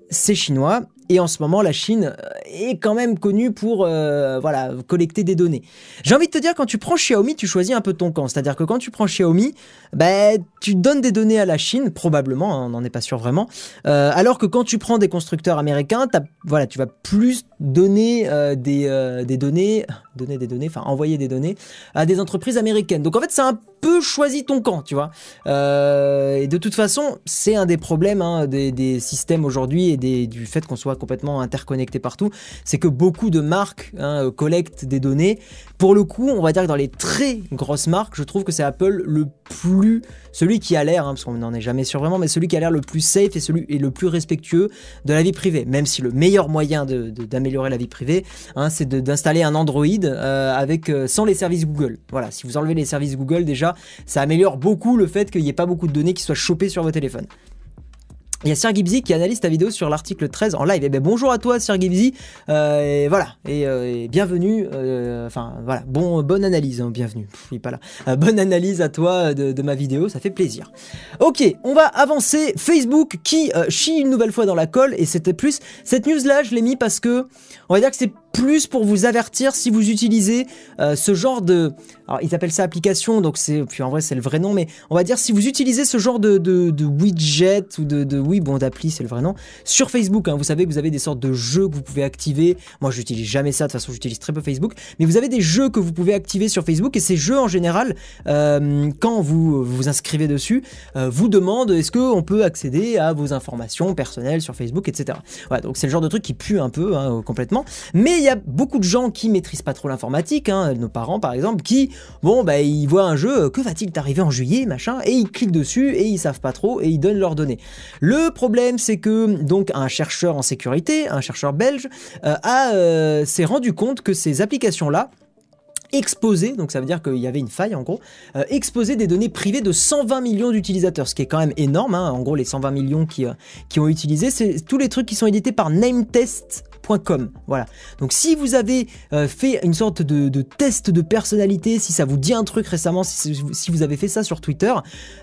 c'est chinois. Et en ce moment, la Chine est quand même connue pour euh, voilà, collecter des données. J'ai envie de te dire, quand tu prends Xiaomi, tu choisis un peu ton camp. C'est-à-dire que quand tu prends Xiaomi, bah, tu donnes des données à la Chine, probablement, hein, on n'en est pas sûr vraiment. Euh, alors que quand tu prends des constructeurs américains, voilà, tu vas plus donner euh, des, euh, des, données, donner des données, enfin envoyer des données à des entreprises américaines. Donc en fait, c'est un peu choisi ton camp, tu vois. Euh, et de toute façon, c'est un des problèmes hein, des, systèmes aujourd'hui et du fait qu'on soit complètement interconnecté partout, c'est que beaucoup de marques hein, collectent des données. Pour le coup, on va dire que dans les très grosses marques, je trouve que c'est Apple le plus, celui qui a l'air, hein, parce qu'on n'en est jamais sûr vraiment, mais celui qui a l'air le plus safe et celui et le plus respectueux de la vie privée. Même si le meilleur moyen d'améliorer la vie privée, hein, c'est d'installer un Android euh, avec euh, sans les services Google. Voilà, si vous enlevez les services Google, déjà, ça améliore beaucoup le fait qu'il n'y ait pas beaucoup de données qui soient chopées sur vos téléphones. Il y a Sir Gibbsy qui analyse ta vidéo sur l'article 13 en live. Et ben bonjour à toi Sir Gibbsy. Euh, et voilà. Et, euh, bienvenue. Euh, enfin voilà. Bon, bonne analyse. Hein, bienvenue. Pff, il est pas là. Bonne analyse à toi de, ma vidéo. Ça fait plaisir. Ok, on va avancer. Facebook qui chie une nouvelle fois dans la colle. Et c'était plus. Cette news là, je l'ai mis parce que on va dire que c'est plus pour vous avertir si vous utilisez ce genre de... Alors ils appellent ça application, donc c'est... Puis en vrai c'est le vrai nom, mais on va dire si vous utilisez ce genre de, de, de widget ou de, de... Oui, bon d'appli c'est le vrai nom. Sur Facebook, hein, vous savez que vous avez des sortes de jeux que vous pouvez activer. Moi j'utilise jamais ça, de toute façon j'utilise très peu Facebook. Mais vous avez des jeux que vous pouvez activer sur Facebook et ces jeux en général, euh, quand vous vous inscrivez dessus, euh, vous demandent est-ce qu'on peut accéder à vos informations personnelles sur Facebook, etc. Voilà, donc c'est le genre de truc qui pue un peu hein, complètement. Mais il y a beaucoup de gens qui maîtrisent pas trop l'informatique, hein, nos parents par exemple, qui, bon, bah, ils voient un jeu, que va-t-il t'arriver en juillet, machin, et ils cliquent dessus et ils savent pas trop et ils donnent leurs données. Le problème, c'est que, donc, un chercheur en sécurité, un chercheur belge, euh, a, euh, s'est rendu compte que ces applications-là, exposé, donc ça veut dire qu'il y avait une faille en gros, euh, des données privées de 120 millions d'utilisateurs, ce qui est quand même énorme, hein. en gros les 120 millions qui, euh, qui ont utilisé, c'est tous les trucs qui sont édités par Name Voilà. Donc si vous avez euh, fait une sorte de, test de personnalité, si ça vous dit un truc récemment, si, vous avez fait ça sur Twitter,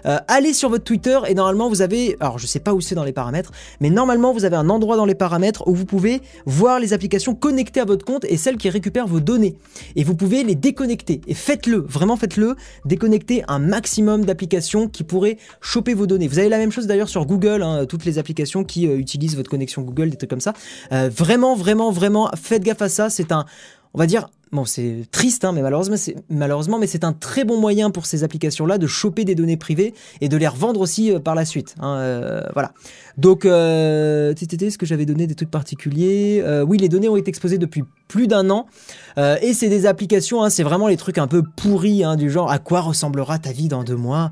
euh, allez sur votre Twitter et normalement vous avez, alors je sais pas où c'est dans les paramètres, mais normalement vous avez un endroit dans les paramètres où vous pouvez voir les applications connectées à votre compte et celles qui récupèrent vos données. Et vous pouvez les déconnecter. Et faites-le, vraiment faites-le, déconnectez un maximum d'applications qui pourraient choper vos données. Vous avez la même chose d'ailleurs sur Google, hein, toutes les applications qui euh, utilisent votre connexion Google, des trucs comme ça. Euh, vraiment, vraiment, vraiment, faites gaffe à ça. C'est un, on va dire, bon, c'est triste, hein, mais malheureusement, c'est, malheureusement, mais c'est un très bon moyen pour ces applications-là de choper des données privées et de les revendre aussi euh, par la suite. hein, euh, voilà. Donc, euh, est-ce que j'avais donné des trucs particuliers Euh, Oui, les données ont été exposées depuis plus d'un an. Et c'est des applications, hein, c'est vraiment les trucs un peu pourris, hein, du genre à quoi ressemblera ta vie dans deux mois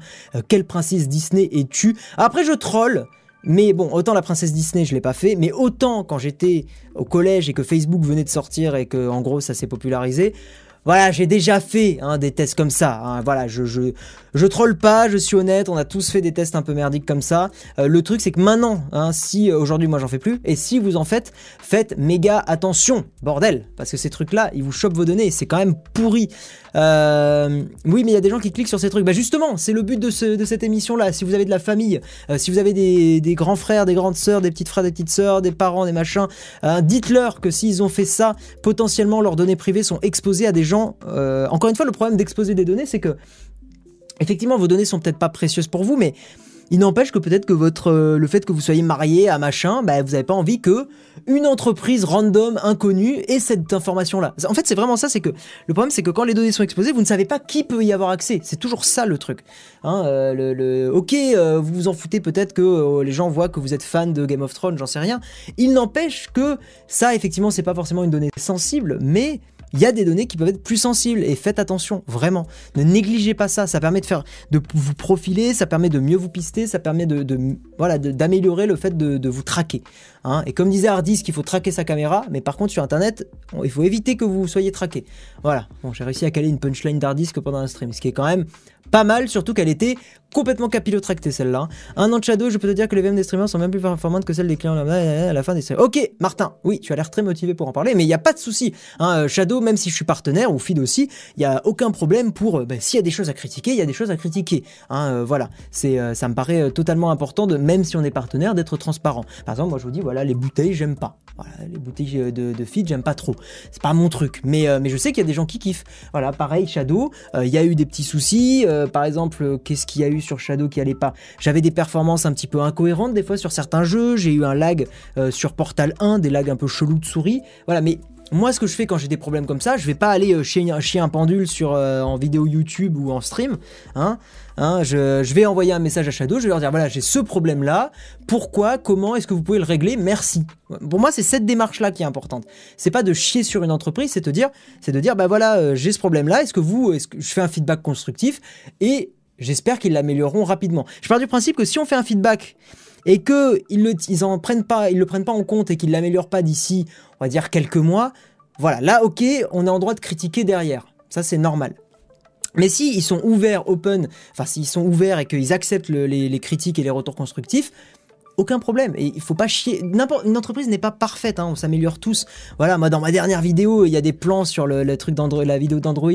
Quelle princesse Disney es-tu? Après, je troll. Mais bon, autant la princesse Disney, je l'ai pas fait, mais autant quand j'étais au collège et que Facebook venait de sortir et que en gros ça s'est popularisé, voilà, j'ai déjà fait hein, des tests comme ça. hein. voilà, je je troll pas, je suis honnête. On a tous fait des tests un peu merdiques comme ça. Euh, le truc c'est que maintenant, hein, si euh, aujourd'hui moi j'en fais plus, et si vous en faites, faites méga attention, bordel, parce que ces trucs-là, ils vous chopent vos données. C'est quand même pourri. Euh, oui, mais il y a des gens qui cliquent sur ces trucs. Bah justement, c'est le but de, ce- de cette émission-là. Si vous avez de la famille, si vous avez des, grands frères, des grandes sœurs, des petites frères, des petites sœurs, des parents, des machins, dites-leur que s'ils ont fait ça, potentiellement leurs données privées sont exposées à des gens. encore une fois, le problème d'exposer des données, c'est que effectivement, vos données sont peut-être pas précieuses pour vous, mais il n'empêche que peut-être que votre euh, le fait que vous soyez marié à machin, bah, vous n'avez pas envie que une entreprise random inconnue ait cette information là. En fait, c'est vraiment ça, c'est que le problème c'est que quand les données sont exposées, vous ne savez pas qui peut y avoir accès. C'est toujours ça le truc. Hein, euh, le, ok, euh, vous vous en foutez peut-être que les gens voient que vous êtes fan de Game of Thrones, j'en sais rien. Il n'empêche que ça, effectivement, c'est pas forcément une donnée sensible, mais il y a des données qui peuvent être plus sensibles et faites attention, vraiment. Ne négligez pas ça. Ça permet de faire, de vous profiler, ça permet de mieux vous pister, ça permet de, voilà, d'améliorer le fait de, vous traquer. hein. Et comme disait Hardis, qu'il faut traquer sa caméra, mais par contre sur Internet, il faut éviter que vous soyez traqué. Voilà. Bon, j'ai réussi à caler une punchline d'Hardisque pendant un stream, ce qui est quand même pas mal, surtout qu'elle était complètement capillotractée celle-là. hein. Un an de Shadow, je peux te dire que les VM des streamers sont même plus performantes que celles des clients à la fin des streams. Ok, Martin, oui, tu as l'air très motivé pour en parler, mais il n'y a pas de souci. hein. Euh, Shadow, même si je suis partenaire, ou feed aussi, il n'y a aucun problème pour, euh, ben, s'il y a des choses à critiquer, il y a des choses à critiquer. hein. Euh, voilà, c'est, ça me paraît totalement important, de, même si on est partenaire, d'être transparent. Par exemple, moi je vous dis, voilà, les bouteilles, j'aime pas. Voilà, les bouteilles de, de j'aime pas trop. C'est pas mon truc, mais, mais je sais qu'il y a des gens qui kiffent. Voilà, pareil, Shadow, il y a eu des petits soucis. Euh, par exemple, euh, qu'est-ce qu'il y a eu sur Shadow qui allait pas J'avais des performances un petit peu incohérentes des fois sur certains jeux. J'ai eu un lag euh, sur Portal 1, des lags un peu chelous de souris. Voilà, mais moi, ce que je fais quand j'ai des problèmes comme ça, je vais pas aller chier, un- pendule sur, en vidéo YouTube ou en stream. Hein, hein, je, vais envoyer un message à Shadow, je vais leur dire voilà, j'ai ce problème-là. Pourquoi Comment Est-ce que vous pouvez le régler Merci. Pour moi, c'est cette démarche-là qui est importante. C'est pas de chier sur une entreprise, c'est de dire, c'est de dire bah voilà, euh, j'ai ce problème-là. Est-ce que vous, est-ce que je fais un feedback constructif et j'espère qu'ils l'amélioreront rapidement. Je pars du principe que si on fait un feedback et que ils le, ils en prennent pas, ils le prennent pas en compte et qu'ils l'améliorent pas d'ici, on va dire quelques mois, voilà, là ok, on est en droit de critiquer derrière. Ça c'est normal. Mais si ils sont ouverts, open, enfin s'ils sont ouverts et qu'ils acceptent le- les, les critiques et les retours constructifs, aucun problème. Et il faut pas chier. N'importe une entreprise n'est pas parfaite. hein, on s'améliore tous. Voilà, moi dans ma dernière vidéo, il y a des plans sur le, truc d'Android, la vidéo d'Android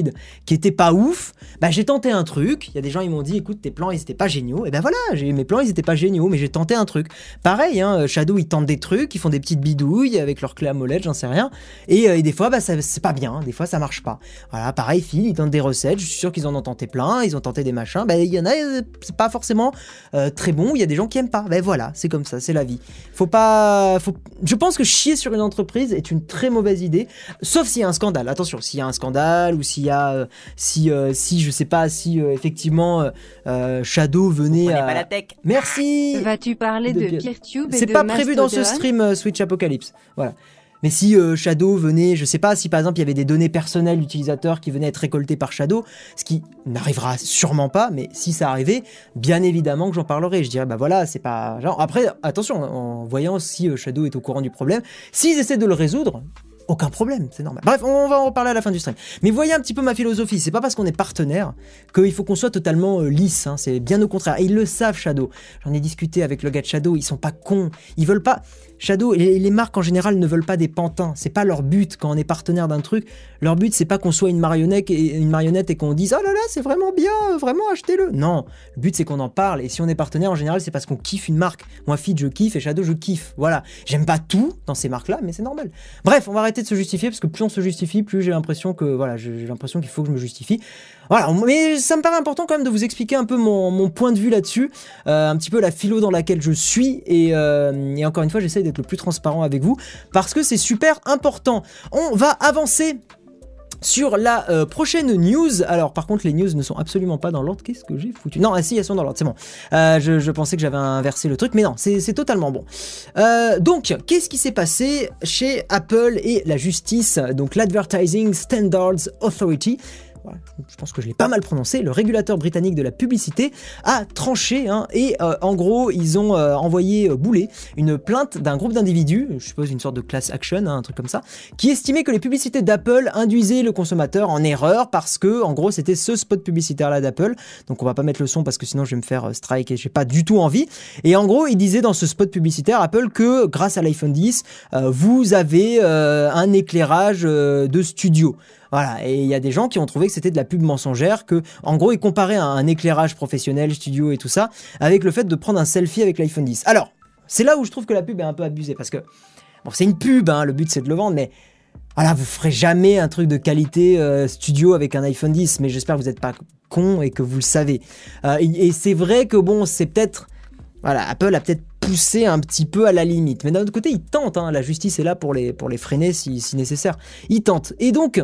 qui était pas ouf. Bah j'ai tenté un truc. Il y a des gens ils m'ont dit, écoute, tes plans ils étaient pas géniaux. Et ben voilà, j'ai mes plans ils étaient pas géniaux, mais j'ai tenté un truc. Pareil, hein, Shadow ils tentent des trucs, ils font des petites bidouilles avec leur clé AMOLED, j'en sais rien. Et, euh, et des fois, bah ça- c'est pas bien. Des fois ça marche pas. Voilà, pareil, Phil, ils tentent des recettes. Je suis sûr qu'ils en ont tenté plein. Ils ont tenté des machins. Bah il y en a, euh, c'est pas forcément euh, très bon. Il y a des gens qui aiment pas. Ben voilà, c'est comme ça, c'est la vie. Faut pas. Faut... Je pense que chier sur une entreprise est une très mauvaise idée, sauf s'il y a un scandale. Attention, s'il y a un scandale ou s'il y a, euh, si, euh, si je sais pas, si euh, effectivement euh, Shadow venait à. tech. Merci. Vas-tu parler De de. Peertube et C'est pas prévu dans ce stream euh, Switch Apocalypse. Voilà. Mais si euh, Shadow venait, je sais pas, si par exemple il y avait des données personnelles d'utilisateurs qui venaient être récoltées par Shadow, ce qui n'arrivera sûrement pas, mais si ça arrivait, bien évidemment que j'en parlerai. Je dirais, bah voilà, c'est pas. Genre, après, attention, en voyant si euh, Shadow est au courant du problème, s'ils essaient de le résoudre, aucun problème, c'est normal. Bref, on va en reparler à la fin du stream. Mais voyez un petit peu ma philosophie, c'est pas parce qu'on est partenaire qu'il faut qu'on soit totalement euh, lisse, hein. c'est bien au contraire. Ils le savent, Shadow. J'en ai discuté avec le gars de Shadow, ils sont pas cons, ils veulent pas... Shadow, et les marques en général ne veulent pas des pantins, c'est pas leur but quand on est partenaire d'un truc, leur but c'est pas qu'on soit une marionnette et, qu'on dise « Oh là là, c'est vraiment bien, vraiment, achetez-le !» Non, le but c'est qu'on en parle, et si on est partenaire en général c'est parce qu'on kiffe une marque. Moi, Fit, je kiffe, et Shadow, je kiffe. Voilà. J'aime pas tout dans ces marques-là, mais c'est normal. Bref, on va arrêter de se justifier parce que plus on se justifie, plus j'ai l'impression que voilà, j'ai l'impression qu'il faut que je me justifie. Voilà, mais ça me paraît important quand même de vous expliquer un peu mon, point de vue là-dessus, euh, un petit peu la philo dans laquelle je suis, euh, et, encore une fois, j'essaye d'être le plus transparent avec vous parce que c'est super important. On va avancer sur la euh, prochaine news. Alors par contre les news ne sont absolument pas dans l'ordre. Qu'est-ce que j'ai foutu? Non, ah, si, elles sont dans l'ordre, c'est bon. je, pensais que j'avais inversé le truc, mais non, c'est totalement bon. donc, qu'est-ce qui s'est passé chez Apple et la justice, donc l'Advertising Standards Authority je pense que je l'ai pas mal prononcé, le régulateur britannique de la publicité a tranché hein, et euh, en gros ils ont euh, envoyé euh, bouler une plainte d'un groupe d'individus, je suppose une sorte de class action, hein, un truc comme ça, qui estimait que les publicités d'Apple induisaient le consommateur en erreur parce que en gros c'était ce spot publicitaire là d'Apple, donc on va pas mettre le son parce que sinon je vais me faire strike et j'ai pas du tout envie. Et en gros il disait dans ce spot publicitaire Apple que grâce à l'iPhone 10 vous avez un éclairage de studio. Voilà, et il y a des gens qui ont trouvé que c'était de la pub mensongère, que en gros ils comparaient un, un éclairage professionnel, studio et tout ça, avec le fait de prendre un selfie avec l'iPhone 10. Alors, c'est là où je trouve que la pub est un peu abusée, parce que, bon, c'est une pub, hein, le but c'est de le vendre, mais voilà, vous ferez jamais un truc de qualité euh, studio avec un iPhone 10, mais j'espère que vous n'êtes pas con et que vous le savez. Euh, et, c'est vrai que bon, c'est peut-être, voilà, Apple a peut-être poussé un petit peu à la limite, mais d'un autre côté, ils tentent, hein, la justice est là pour les, pour les freiner si, si nécessaire. Ils tentent. Et donc,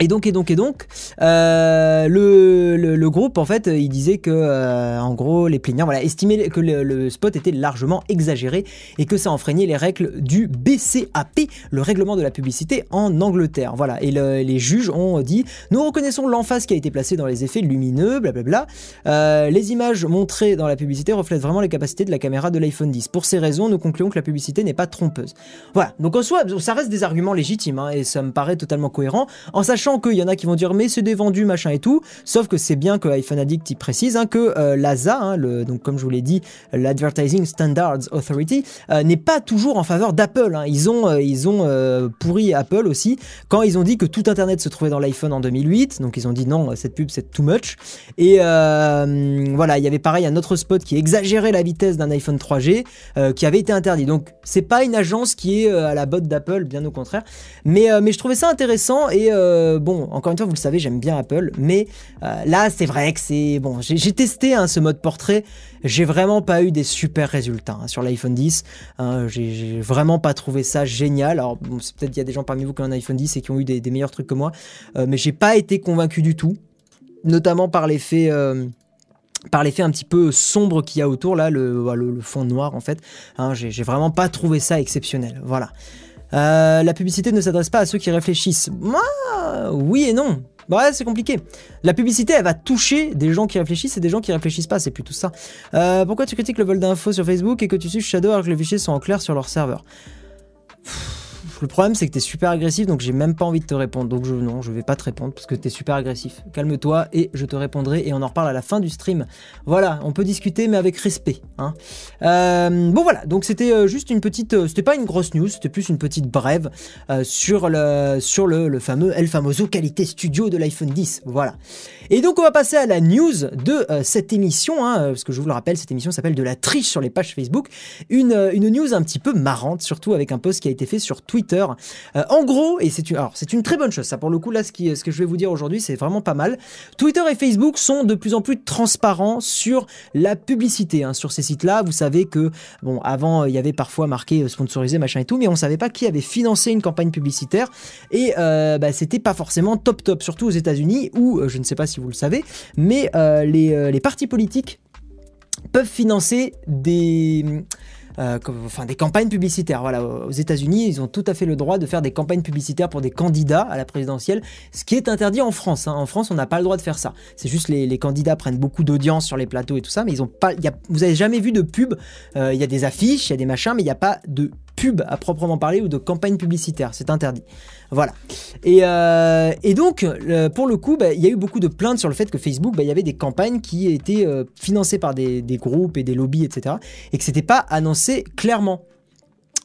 et donc et donc et donc euh, le, le, groupe en fait il disait que euh, en gros les plaignants voilà estimaient que le, spot était largement exagéré et que ça enfreignait les règles du BCAP le règlement de la publicité en Angleterre. Voilà. Et les juges ont dit nous reconnaissons l'emphase qui a été placée dans les effets lumineux blablabla euh, les images montrées dans la publicité reflètent vraiment les capacités de la caméra de l'iPhone 10 pour ces raisons nous concluons que la publicité n'est pas trompeuse voilà. Donc en soi ça reste des arguments légitimes hein, et ça me paraît totalement cohérent en sachant qu'il y en a qui vont dire mais c'est des vendus machin et tout, sauf que c'est bien que iPhone Addict y précise hein, que euh, l'ASA, hein, le, donc comme je vous l'ai dit, l'Advertising Standards Authority, euh, n'est pas toujours en faveur d'Apple. Hein. Ils ont, euh, ils ont pourri Apple aussi quand ils ont dit que tout Internet se trouvait dans l'iPhone en 2008, donc ils ont dit non, cette pub c'est too much. Et voilà, il y avait pareil un autre spot qui exagérait la vitesse d'un iPhone 3G qui avait été interdit. Donc c'est pas une agence qui est à la botte d'Apple, bien au contraire. Mais, mais je trouvais ça intéressant et euh, bon, encore une fois, vous le savez, j'aime bien Apple, mais euh, là, c'est vrai que c'est bon. J'ai testé hein, ce mode portrait, j'ai vraiment pas eu des super résultats hein, sur l'iPhone 10. Hein, j'ai vraiment pas trouvé ça génial. Alors, peut-être qu'il y a des gens parmi vous qui ont un iPhone 10 et qui ont eu des, meilleurs trucs que moi, euh, mais j'ai pas été convaincu du tout, notamment par l'effet par l'effet un petit peu sombre qu'il y a autour là, le, le, fond noir en fait. j'ai vraiment pas trouvé ça exceptionnel. Voilà. Euh, la publicité ne s'adresse pas à ceux qui réfléchissent. oui et non. Ouais, c'est compliqué. La publicité, elle va toucher des gens qui réfléchissent et des gens qui réfléchissent pas, c'est plutôt ça. Euh, pourquoi tu critiques le vol d'infos sur Facebook et que tu suis Shadow alors que les fichiers sont en clair sur leur serveur? Le problème, c'est que tu es super agressif, donc j'ai même pas envie de te répondre. Donc je, non, je vais pas te répondre parce que tu es super agressif. Calme-toi et je te répondrai et on en reparle à la fin du stream. Voilà, on peut discuter mais avec respect. Hein. Euh, bon voilà, donc c'était euh, juste une petite, euh, c'était pas une grosse news, c'était plus une petite brève sur le sur le, fameux El Famoso qualité studio de l'iPhone 10. Voilà. Et donc on va passer à la news de cette émission, hein, parce que je vous le rappelle, cette émission s'appelle de la triche sur les pages Facebook. Une, une news un petit peu marrante, surtout avec un post qui a été fait sur Twitter euh, en gros, et c'est une, alors c'est une très bonne chose, ça pour le coup là, ce, qui, ce que je vais vous dire aujourd'hui, c'est vraiment pas mal. Twitter et Facebook sont de plus en plus transparents sur la publicité, hein, sur ces sites-là. Vous savez que bon, avant il y avait parfois marqué euh, sponsorisé machin et tout, mais on savait pas qui avait financé une campagne publicitaire et euh, bah, c'était pas forcément top top, surtout aux États-Unis où je ne sais pas si vous le savez, mais les, les partis politiques peuvent financer des euh, enfin des campagnes publicitaires. Voilà, aux États-Unis, ils ont tout à fait le droit de faire des campagnes publicitaires pour des candidats à la présidentielle, ce qui est interdit en France. Hein. En France, on n'a pas le droit de faire ça. C'est juste les, les candidats prennent beaucoup d'audience sur les plateaux et tout ça, mais ils pas. Y a, vous avez jamais vu de pub. Euh, il y a des affiches, il y a des machins, mais il n'y a pas de pub à proprement parler ou de campagne publicitaire. C'est interdit. Voilà. Et, euh, donc, pour le coup, bah, il y a eu beaucoup de plaintes sur le fait que Facebook, bah, il y avait des campagnes qui étaient euh, financées par des, des groupes et des lobbies, etc. Et que c'était pas annoncé clairement.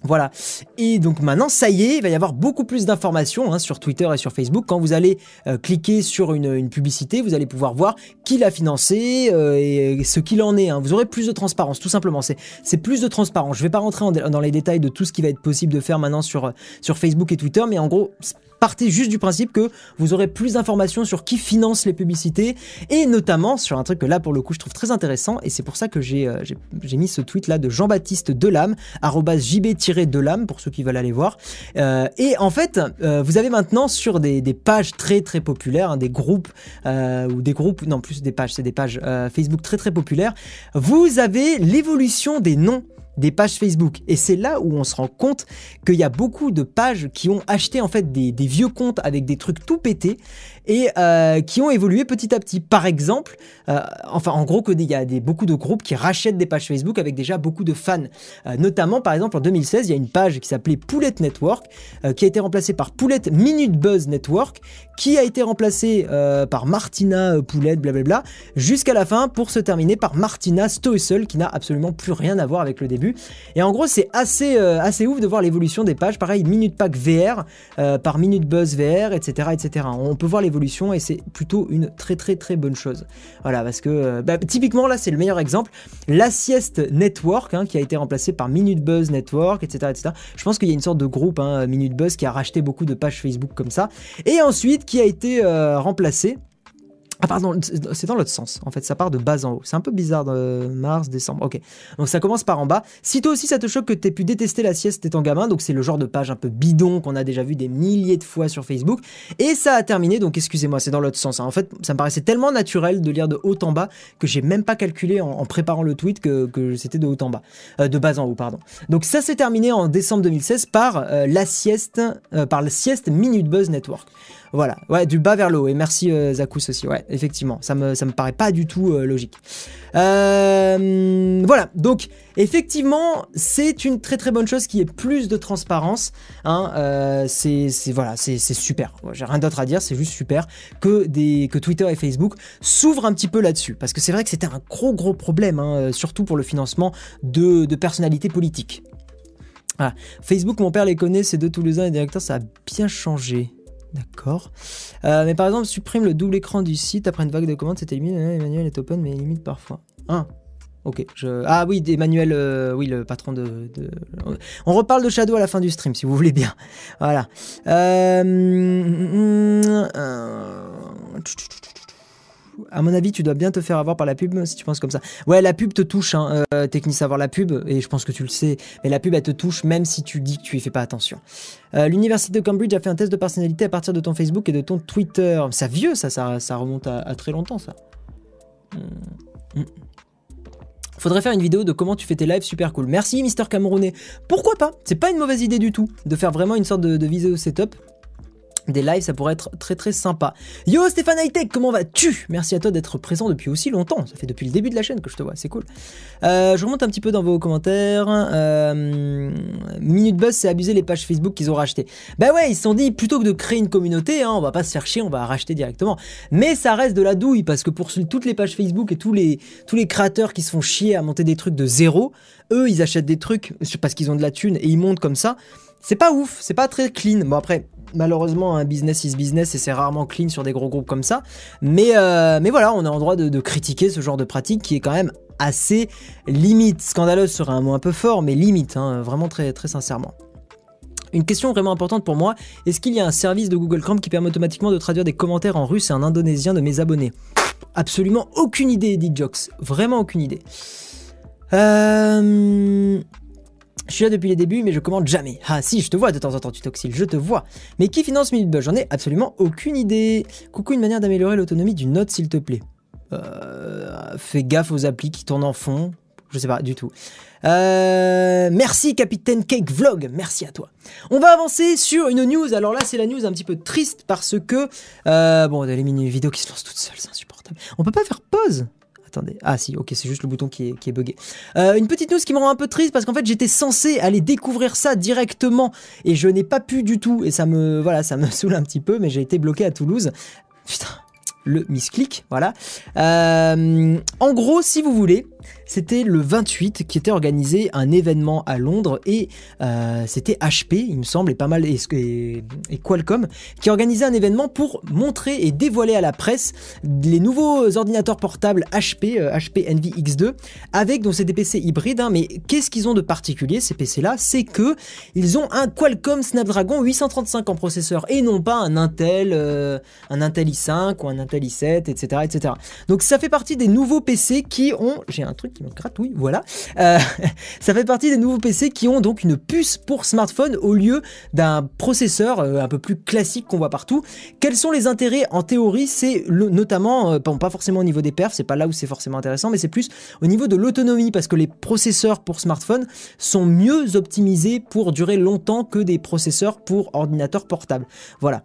Voilà. Et donc maintenant, ça y est, il va y avoir beaucoup plus d'informations hein, sur Twitter et sur Facebook. Quand vous allez euh, cliquer sur une, publicité, vous allez pouvoir voir qui l'a financé euh, et ce qu'il en est. hein. Vous aurez plus de transparence, tout simplement. C'est plus de transparence. Je vais pas rentrer dans les détails de tout ce qui va être possible de faire maintenant sur Facebook et Twitter, mais en gros, partez juste du principe que vous aurez plus d'informations sur qui finance les publicités et notamment sur un truc que là pour le coup je trouve très intéressant et c'est pour ça que j'ai euh, mis ce tweet là de Jean-Baptiste Delame jb-delame pour ceux qui veulent aller voir. Euh, et en fait euh, vous avez maintenant sur des, des pages très très populaires hein, des groupes ou des groupes non plus des pages c'est des pages Facebook très très populaires vous avez l'évolution des noms des pages Facebook. Et c'est là où on se rend compte qu'il y a beaucoup de pages qui ont acheté en fait des, vieux comptes avec des trucs tout pétés et euh, qui ont évolué petit à petit. Par exemple, euh, enfin en gros il y a des, beaucoup de groupes qui rachètent des pages Facebook avec déjà beaucoup de fans. Euh, notamment par exemple en 2016, il y a une page qui s'appelait Poulette Network qui a été remplacée par Poulette Minute Buzz Network qui a été remplacée par Martina Poulette blablabla jusqu'à la fin pour se terminer par Martina Stoessel qui n'a absolument plus rien à voir avec le début. Et en gros, c'est assez, euh, assez ouf de voir l'évolution des pages. Pareil, Minute Pack VR euh, par Minute Buzz VR, etc., etc. On peut voir l'évolution et c'est plutôt une très très très bonne chose. Voilà, parce que euh, bah, typiquement là, c'est le meilleur exemple. La Sieste Network hein, qui a été remplacé par Minute Buzz Network, etc., etc. Je pense qu'il y a une sorte de groupe, hein, Minute Buzz, qui a racheté beaucoup de pages Facebook comme ça. Et ensuite, qui a été remplacé ah pardon, c'est dans l'autre sens. En fait, ça part de bas en haut. C'est un peu bizarre de mars, décembre. Ok. Donc ça commence par en bas. Si toi aussi ça te choque que t'aies pu détester la sieste étant gamin, donc c'est le genre de page un peu bidon qu'on a déjà vu des milliers de fois sur Facebook. Et ça a terminé, donc excusez-moi, c'est dans l'autre sens. hein. En fait, ça me paraissait tellement naturel de lire de haut en bas que j'ai même pas calculé en, préparant le tweet que, c'était de haut en bas. Euh, de bas en haut, pardon. Donc ça s'est terminé en décembre 2016 par euh, la sieste, euh, par le sieste Minute Buzz Network. Voilà, ouais, du bas vers le haut. Et merci euh, Zakous aussi, ouais, effectivement, ça me, ça me paraît pas du tout euh, logique. Euh, voilà, donc effectivement, c'est une très très bonne chose qui est plus de transparence. Hein, euh, c'est c'est- voilà, c'est c'est super. Ouais, J'ai rien d'autre à dire, c'est juste super que des que Twitter et Facebook s'ouvrent un petit peu là-dessus, parce que c'est vrai que c'était un gros gros problème, hein, surtout pour le financement de, de personnalités politiques. Facebook, mon père les connaît, ces deux Toulousains et directeurs, ça a bien changé. D'accord. Euh, mais par exemple, supprime le double écran du site après une vague de commandes, c'était limite. euh, Emmanuel est open, mais limite parfois. Ah, ok. Je... Ah oui, Emmanuel, euh, oui, le patron de, On reparle de Shadow à la fin du stream, si vous voulez bien. Voilà. Euh, À mon avis, tu dois bien te faire avoir par la pub si tu penses comme ça. Ouais, la pub te touche, hein, euh, Technique Savoir, la pub, et je pense que tu le sais, mais la pub, elle te touche même si tu dis que tu y fais pas attention. Euh, L'université de Cambridge a fait un test de personnalité à partir de ton Facebook et de ton Twitter. C'est vieux, ça, ça, ça remonte à, très longtemps, ça. Hmm. Hmm. Faudrait faire une vidéo de comment tu fais tes lives super cool. Merci Mister Camerounais. Pourquoi pas? C'est pas une mauvaise idée du tout de faire vraiment une sorte de, de setup. Des lives, ça pourrait être très très sympa. Yo Stéphane Hightech, comment vas-tu? Merci à toi d'être présent depuis aussi longtemps. Ça fait depuis le début de la chaîne que je te vois, c'est cool. Euh, je remonte un petit peu dans vos commentaires. Euh, Minute Buzz, c'est abuser les pages Facebook qu'ils ont rachetées. Bah ouais, ils se sont dit, plutôt que de créer une communauté, hein, on va pas se faire chier, on va racheter directement. Mais ça reste de la douille, parce que pour toutes les pages Facebook et tous les, tous les créateurs qui se font chier à monter des trucs de zéro, eux, ils achètent des trucs parce qu'ils ont de la thune et ils montent comme ça. C'est pas ouf, c'est pas très clean. Bon après, malheureusement, un business is business et c'est rarement clean sur des gros groupes comme ça. Mais, euh, voilà, on est en droit de, critiquer ce genre de pratique qui est quand même assez limite. Scandaleuse serait un mot un peu fort, mais limite, hein, vraiment très, très sincèrement. Une question vraiment importante pour moi, est-ce qu'il y a un service de Google Chrome qui permet automatiquement de traduire des commentaires en russe et en indonésien de mes abonnés? Absolument aucune idée, dit Jox. Vraiment aucune idée. Euh... Je suis là depuis les débuts, mais je commande jamais. Ah si, je te vois de temps en temps, tu toxiles, je te vois. Mais qui finance Minute Buzz? J'en ai absolument aucune idée. Coucou, une manière d'améliorer l'autonomie du Note, s'il te plaît. Euh, fais gaffe aux applis qui tournent en fond. Je sais pas du tout. Euh, merci Capitaine Cake Vlog, merci à toi. On va avancer sur une news. Alors là, c'est la news un petit peu triste parce que euh, bon, les mini vidéos qui se lancent toutes seules, c'est insupportable. On peut pas faire pause? Attendez. Ah si, ok, c'est juste le bouton qui est, qui est bugué. Euh, une petite news qui me rend un peu triste parce qu'en fait j'étais censé aller découvrir ça directement et je n'ai pas pu du tout et ça me voilà ça me saoule un petit peu mais j'ai été bloqué à Toulouse. Putain, le misclick, voilà. Euh, en gros, si vous voulez, c'était le 28 qui était organisé un événement à Londres et euh, c'était HP, il me semble, et pas mal, et, Qualcomm, qui organisait un événement pour montrer et dévoiler à la presse les nouveaux ordinateurs portables HP, euh, HP Envy X2, avec donc c'est des PC hybrides, hein, mais qu'est-ce qu'ils ont de particulier ces PC-là C'est que ils ont un Qualcomm Snapdragon 835 en processeur et non pas un Intel, euh, un Intel i5 ou un Intel i7, etc., etc. Donc ça fait partie des nouveaux PC qui ont, j'ai un truc qui voilà. Euh, ça fait partie des nouveaux PC qui ont donc une puce pour smartphone au lieu d'un processeur euh, un peu plus classique qu'on voit partout. Quels sont les intérêts En théorie, c'est notamment, euh, pas forcément au niveau des perfs, c'est pas là où c'est forcément intéressant, mais c'est plus au niveau de l'autonomie parce que les processeurs pour smartphone sont mieux optimisés pour durer longtemps que des processeurs pour ordinateur portable. Voilà.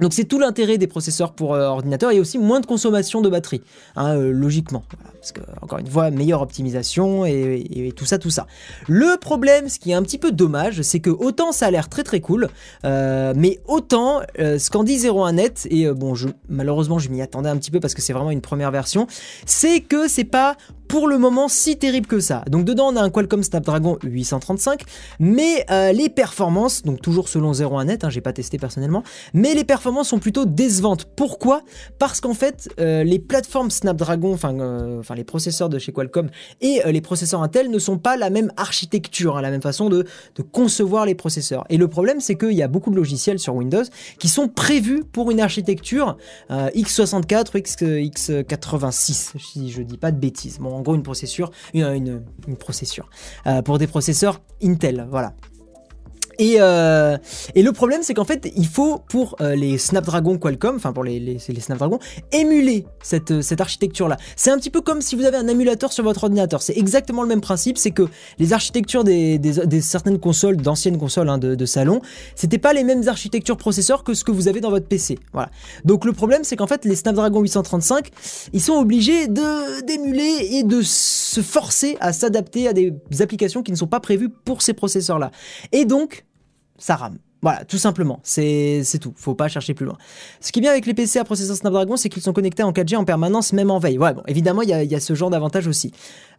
Donc c'est tout l'intérêt des processeurs pour euh, ordinateur et aussi moins de consommation de batterie, hein, euh, logiquement. Parce que encore une fois, meilleure optimisation et, tout ça, tout ça. Le problème, ce qui est un petit peu dommage, c'est que autant ça a l'air très très cool, euh, mais autant euh, ce qu'en dit 01net et bon, je, malheureusement je m'y attendais un petit peu parce que c'est vraiment une première version, c'est que c'est pas pour le moment si terrible que ça. Donc dedans on a un Qualcomm Snapdragon 835, mais euh, les performances, donc toujours selon 01net, hein, j'ai pas testé personnellement, mais les performances sont plutôt décevantes. Pourquoi? Parce qu'en fait euh, les plateformes Snapdragon, enfin euh, les processeurs de chez Qualcomm et euh, les processeurs Intel ne sont pas la même architecture, hein, la même façon de, de, concevoir les processeurs. Et le problème c'est qu'il y a beaucoup de logiciels sur Windows qui sont prévus pour une architecture euh, x64 ou X, x86, si je dis pas de bêtises. Bon, en gros une processure, une, une, une processure, pour des processeurs Intel, voilà. Et, euh, et, le problème, c'est qu'en fait, il faut pour euh, les Snapdragon Qualcomm, enfin pour les, les, Snapdragon, émuler cette, cette architecture-là. C'est un petit peu comme si vous avez un émulateur sur votre ordinateur. C'est exactement le même principe. C'est que les architectures des, des, des certaines consoles, d'anciennes consoles hein, de, de, salon, c'était pas les mêmes architectures processeurs que ce que vous avez dans votre PC. Voilà. Donc le problème, c'est qu'en fait, les Snapdragon 835, ils sont obligés de d'émuler et de se forcer à s'adapter à des applications qui ne sont pas prévues pour ces processeurs-là. Et donc ça rame. Voilà, tout simplement, c'est tout, faut pas chercher plus loin. Ce qui est bien avec les PC à processeur Snapdragon, c'est qu'ils sont connectés en 4G en permanence, même en veille. Ouais, bon, évidemment, il y a, y a, ce genre d'avantage aussi.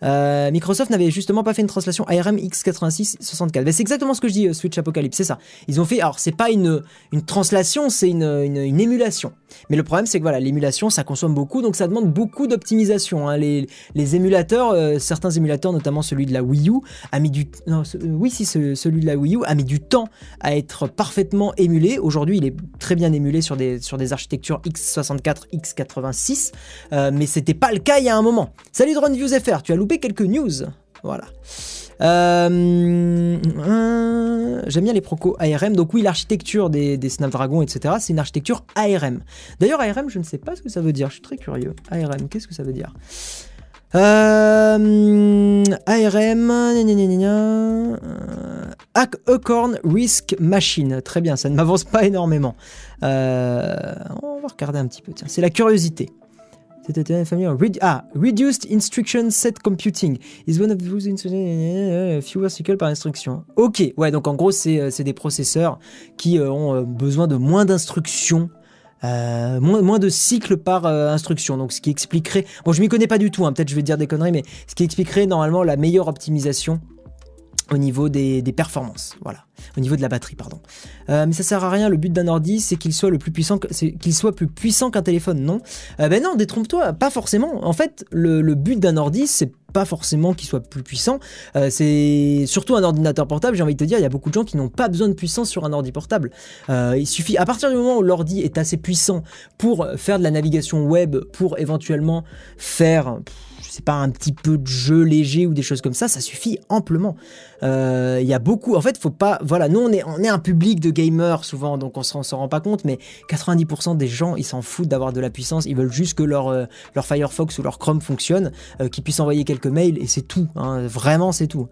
Euh, Microsoft n'avait justement pas fait une translation ARM x86 64. Ben, c'est exactement ce que je dis, euh, Switch Apocalypse, c'est ça. Ils ont fait, alors c'est pas une, une translation, c'est une, une, émulation. Mais le problème, c'est que voilà, l'émulation, ça consomme beaucoup, donc ça demande beaucoup d'optimisation. Hein. Les, les émulateurs, euh, certains émulateurs, notamment celui de la Wii U, a mis du, non, oui, si, ce, celui de la Wii U a mis du temps à être parfaitement émulé. Aujourd'hui, il est très bien émulé sur des, sur des architectures x64, x86, euh, mais c'était pas le cas il y a un moment. Salut DroneViewsFR, tu as loupé quelques news. Voilà. Euh, euh, J'aime bien les procos ARM. Donc oui, l'architecture des, des, Snapdragon, etc., c'est une architecture ARM. D'ailleurs, ARM, je ne sais pas ce que ça veut dire. Je suis très curieux. ARM, qu'est-ce que ça veut dire? Euh, ARM, euh, Acorn Risk Machine. Très bien, ça ne m'avance pas énormément. Euh, on va regarder un petit peu. C'est la curiosité. Ah, Reduced Instruction Set Computing fewer cycles par instruction. Ok, ouais, donc en gros, c'est des processeurs qui ont besoin de moins d'instructions euh, moins, moins de cycles par euh, instruction. Donc ce qui expliquerait, bon je m'y connais pas du tout, hein, peut-être je vais dire des conneries, mais ce qui expliquerait normalement la meilleure optimisation au niveau des, performances, voilà, au niveau de la batterie, pardon. Euh, mais ça sert à rien. Le but d'un ordi, c'est qu'il soit le plus puissant, qu'il soit plus puissant qu'un téléphone, non? Euh, Ben non, détrompe-toi, pas forcément. En fait, le, but d'un ordi, c'est pas forcément qu'il soit plus puissant. Euh, c'est surtout un ordinateur portable. J'ai envie de te dire, il y a beaucoup de gens qui n'ont pas besoin de puissance sur un ordi portable. Il suffit, à partir du moment où l'ordi est assez puissant pour faire de la navigation web, pour éventuellement faire c'est pas un petit peu de jeu léger ou des choses comme ça, ça suffit amplement. Il euh, y a beaucoup, en fait, faut pas, voilà, nous on est, on est un public de gamers souvent, donc on s'en rend pas compte, mais 90% des gens, ils s'en foutent d'avoir de la puissance, ils veulent juste que leur, euh, leur Firefox ou leur Chrome fonctionne, euh, qu'ils puissent envoyer quelques mails et c'est tout, hein, vraiment c'est tout.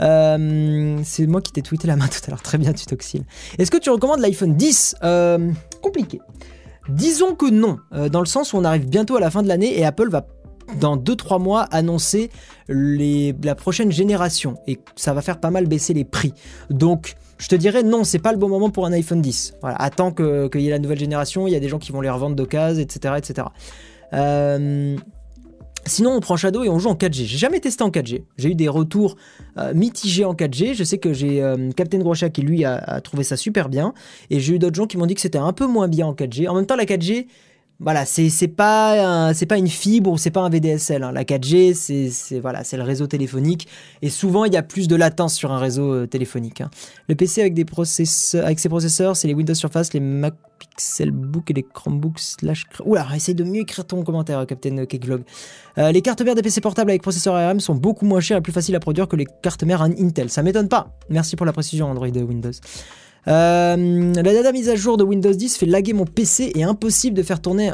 C'est moi qui t'ai tweeté la main tout à l'heure, très bien tu t'oxyles. Est-ce que tu recommandes l'iPhone 10 Compliqué. Disons que non, dans le sens où on arrive bientôt à la fin de l'année et Apple va dans 2-3 mois annoncer la prochaine génération et ça va faire pas mal baisser les prix. Donc je te dirais non, c'est pas le bon moment pour un iPhone 10. Voilà, attends qu'il y ait la nouvelle génération, il y a des gens qui vont les revendre d'occasion, etc. etc. Euh, Sinon, on prend Shadow et on joue en 4G. J'ai jamais testé en 4G. J'ai eu des retours euh, mitigés en 4G. Je sais que j'ai euh, Captain Grocha qui lui a, a, trouvé ça super bien. Et j'ai eu d'autres gens qui m'ont dit que c'était un peu moins bien en 4G. En même temps, la 4G, voilà, c'est pas c'est pas une fibre ou c'est pas un VDSL. Hein. La 4G, c'est voilà, c'est le réseau téléphonique et souvent il y a plus de latence sur un réseau euh, téléphonique. Hein. Le PC avec des processeurs, avec ses processeurs, c'est les Windows Surface, les Mac Pixelbook et les Chromebooks slash. Oula, essaye de mieux écrire ton commentaire, Captain Keklog. Euh, les cartes mères des PC portables avec processeur ARM sont beaucoup moins chères et plus faciles à produire que les cartes mères Intel. Ça m'étonne pas. Merci pour la précision, Android et Windows. Euh, la data mise à jour de Windows 10 fait laguer mon PC et impossible de faire tourner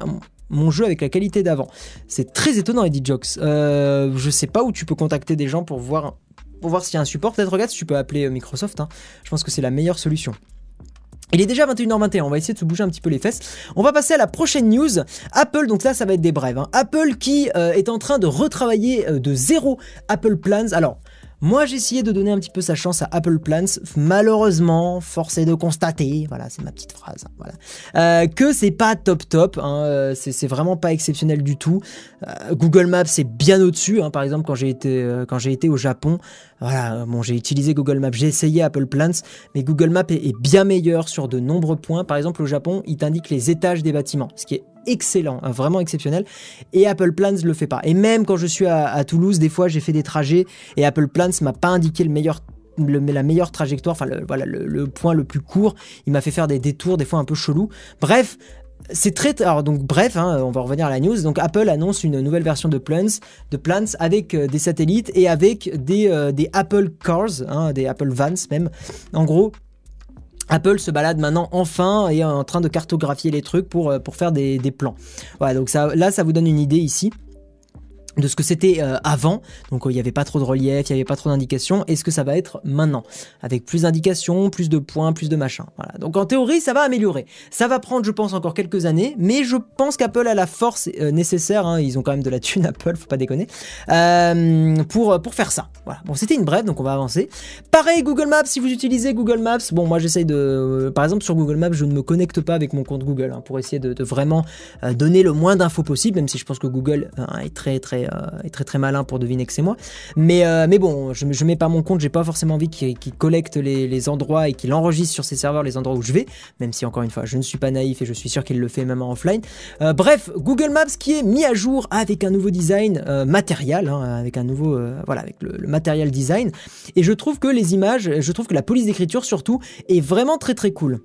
mon jeu avec la qualité d'avant. C'est très étonnant, Eddie Jokes. Euh, je sais pas où tu peux contacter des gens pour voir, pour voir s'il y a un support. Peut-être regarde si tu peux appeler euh, Microsoft. Hein. Je pense que c'est la meilleure solution. Il est déjà 21h21, on va essayer de se bouger un petit peu les fesses. On va passer à la prochaine news. Apple, donc là ça va être des brèves. Hein. Apple qui euh, est en train de retravailler de zéro Apple Plans. Alors, moi, j'ai essayé de donner un petit peu sa chance à Apple Plans. Malheureusement, forcé de constater, voilà, c'est ma petite phrase, hein, voilà, euh, que c'est pas top top. Hein, euh, c'est vraiment pas exceptionnel du tout. Euh, Google Maps c'est bien au-dessus. Hein, par exemple, quand j'ai été quand j'ai été au Japon, voilà, bon, j'ai utilisé Google Maps, j'ai essayé Apple Plans, mais Google Maps est, est bien meilleur sur de nombreux points. Par exemple, au Japon, il t'indique les étages des bâtiments, ce qui est excellent, hein, vraiment exceptionnel. Et Apple Plans le fait pas. Et même quand je suis à, Toulouse, des fois j'ai fait des trajets et Apple Plans m'a pas indiqué le meilleur la meilleure trajectoire, enfin le, voilà le, point le plus court. Il m'a fait faire des détours des fois un peu chelous. Bref, c'est très alors donc bref, hein, on va revenir à la news. Donc Apple annonce une nouvelle version de Plans, de Plans avec euh, des satellites et avec des, euh, des Apple Cars, hein, des Apple Vans même. En gros, Apple se balade maintenant enfin et est en train de cartographier les trucs pour, euh, pour faire des, des plans. Voilà, donc ça, là, ça vous donne une idée ici de ce que c'était euh, avant, donc euh, il n'y avait pas trop de relief, il n'y avait pas trop d'indications, et ce que ça va être maintenant, avec plus d'indications, plus de points, plus de machin. Voilà. Donc en théorie, ça va améliorer. Ça va prendre, je pense, encore quelques années, mais je pense qu'Apple a la force euh, nécessaire, hein, ils ont quand même de la thune Apple, faut pas déconner, pour, pour faire ça. Voilà. Bon, c'était une brève, donc on va avancer. Pareil, Google Maps, si vous utilisez Google Maps, bon, moi j'essaye de... par exemple, sur Google Maps, je ne me connecte pas avec mon compte Google, hein, pour essayer de, de vraiment donner le moins d'infos possible, même si je pense que Google est très très euh, est, très très malin pour deviner que c'est moi. Mais, euh, mais bon, je, je mets pas mon compte, j'ai pas forcément envie qu'il collecte les, endroits et qu'il enregistre sur ses serveurs les endroits où je vais, même si encore une fois, je ne suis pas naïf et je suis sûr qu'il le fait même en offline. Euh, bref, Google Maps qui est mis à jour avec un nouveau design matériel, hein, avec un nouveau, voilà, avec le matériel design. Et je trouve que les images, je trouve que la police d'écriture surtout est vraiment très très cool.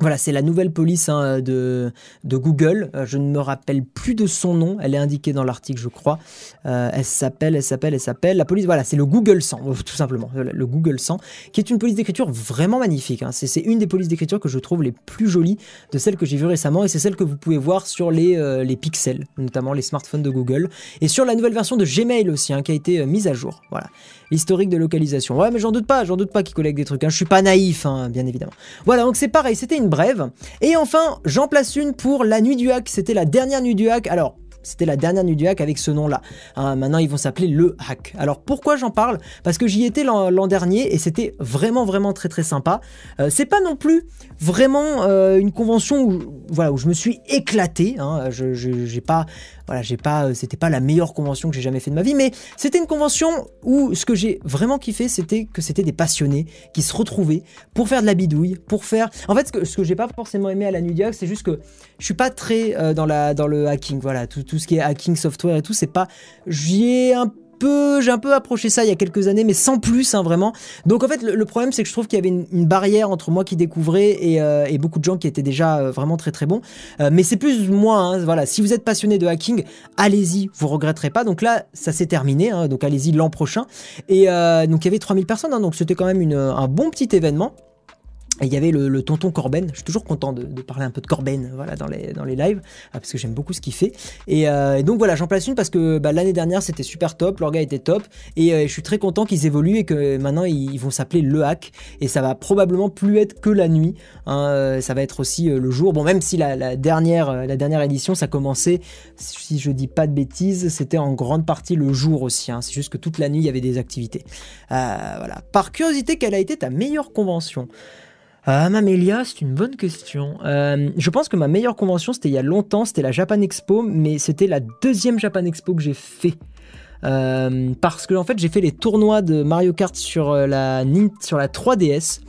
Voilà, c'est la nouvelle police hein, de, Google. Euh, je ne me rappelle plus de son nom. Elle est indiquée dans l'article, je crois. Euh, elle s'appelle, elle s'appelle, elle s'appelle. La police, voilà, c'est le Google 100, euh, tout simplement. Le Google 100, qui est une police d'écriture vraiment magnifique. Hein. C'est une des polices d'écriture que je trouve les plus jolies de celles que j'ai vues récemment. Et c'est celle que vous pouvez voir sur les, les pixels, notamment les smartphones de Google. Et sur la nouvelle version de Gmail aussi, hein, qui a été mise à jour. Voilà. L'historique de localisation. Ouais, mais j'en doute pas, j'en doute pas qu'ils collectent des trucs. Je suis pas naïf, bien évidemment. Voilà, donc c'est pareil. C'était une brève. Et enfin, j'en place une pour la nuit du hack. C'était la dernière nuit du hack. Alors, c'était la dernière nuit du hack avec ce nom-là. Hein, maintenant, ils vont s'appeler le hack. Alors, pourquoi j'en parle? Parce que j'y étais l'an dernier et c'était vraiment, vraiment très, très sympa. Euh, c'est pas non plus vraiment euh, une convention où, voilà, où je me suis éclaté. Hein. Je, j'ai pas voilà, j'ai pas, euh, c'était pas la meilleure convention que j'ai jamais fait de ma vie, mais c'était une convention où ce que j'ai vraiment kiffé, c'était que c'était des passionnés qui se retrouvaient pour faire de la bidouille, pour faire. En fait, ce que, que j'ai pas forcément aimé à la Nudia, c'est juste que je suis pas très euh, dans la dans le hacking, voilà, tout, tout ce qui est hacking software et tout, c'est pas, j'y ai un j'ai un peu approché ça il y a quelques années, mais sans plus, hein, vraiment. Donc en fait, le, problème, c'est que je trouve qu'il y avait une, barrière entre moi qui découvrais et, euh, et, beaucoup de gens qui étaient déjà euh, vraiment très très bons. Euh, mais c'est plus moi, hein, voilà. Si vous êtes passionné de hacking, allez-y, vous regretterez pas. Donc là, ça s'est terminé, hein, donc allez-y l'an prochain. Et donc il y avait 3000 personnes, hein, donc c'était quand même un bon petit événement. Et il y avait le, tonton Corben, je suis toujours content de, parler un peu de Corben voilà, dans, les, dans les lives, ah, parce que j'aime beaucoup ce qu'il fait. Et, euh, donc voilà, j'en place une parce que bah, l'année dernière c'était super top, l'orga était top, et euh, je suis très content qu'ils évoluent et que maintenant ils, vont s'appeler Le Hack, et ça va probablement plus être que la nuit, hein, euh, ça va être aussi le jour. Bon, même si la, dernière, la dernière édition ça commençait, si je dis pas de bêtises, c'était en grande partie le jour aussi, hein. c'est juste que toute la nuit il y avait des activités. voilà. Par curiosité, quelle a été ta meilleure convention? Ah, Mamélia, c'est une bonne question. Euh, je pense que ma meilleure convention, c'était il y a longtemps, c'était la Japan Expo, mais c'était la deuxième Japan Expo que j'ai fait. Euh, parce que en fait j'ai fait les tournois de Mario Kart sur euh, la, sur la 3DS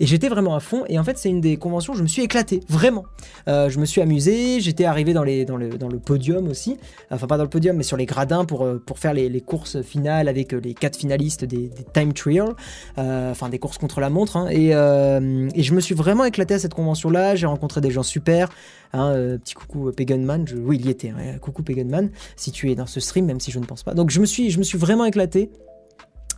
et j'étais vraiment à fond. Et en fait, c'est une des conventions où je me suis éclaté, vraiment. Euh, je me suis amusé, j'étais arrivé dans, les, dans, le, dans le podium aussi. Enfin, pas dans le podium, mais sur les gradins pour, euh, pour faire les, les courses finales avec euh, les quatre finalistes des, Time Trial. enfin, des courses contre la montre. Hein. Et, et, je me suis vraiment éclaté à cette convention-là. J'ai rencontré des gens super. Hein, petit coucou Paganman, oui il y était, coucou Paganman, si tu es dans ce stream, même si je ne pense pas. Donc je me suis, je me suis vraiment éclaté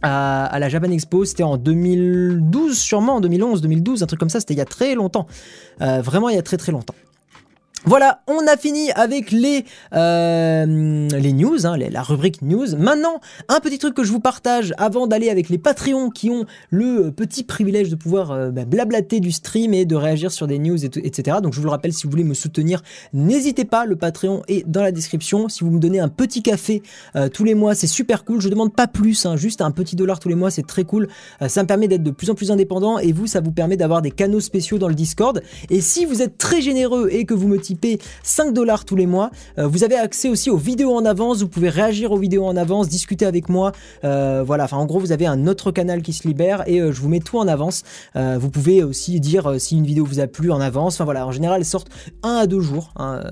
à, la Japan Expo, c'était en 2012 sûrement, en 2011, 2012, un truc comme ça, c'était il y a très longtemps. Euh, vraiment il y a très très longtemps. Voilà, on a fini avec les, euh, news, hein, la rubrique news. Maintenant, un petit truc que je vous partage avant d'aller avec les Patreons qui ont le petit privilège de pouvoir euh, bah, blablater du stream et de réagir sur des news, etc. Donc je vous le rappelle, si vous voulez me soutenir, n'hésitez pas, le Patreon est dans la description. Si vous me donnez un petit café euh, tous les mois, c'est super cool. Je demande pas plus, hein, juste un petit dollar tous les mois, c'est très cool. ça me permet d'être de plus en plus indépendant et vous, ça vous permet d'avoir des canaux spéciaux dans le Discord. Et si vous êtes très généreux et que vous me 5 dollars tous les mois. Euh, vous avez accès aussi aux vidéos en avance, vous pouvez réagir aux vidéos en avance, discuter avec moi. Euh, voilà, enfin en gros vous avez un autre canal qui se libère et euh, je vous mets tout en avance. vous pouvez aussi dire si une vidéo vous a plu en avance. Enfin voilà, en général elles sortent un à deux jours, hein,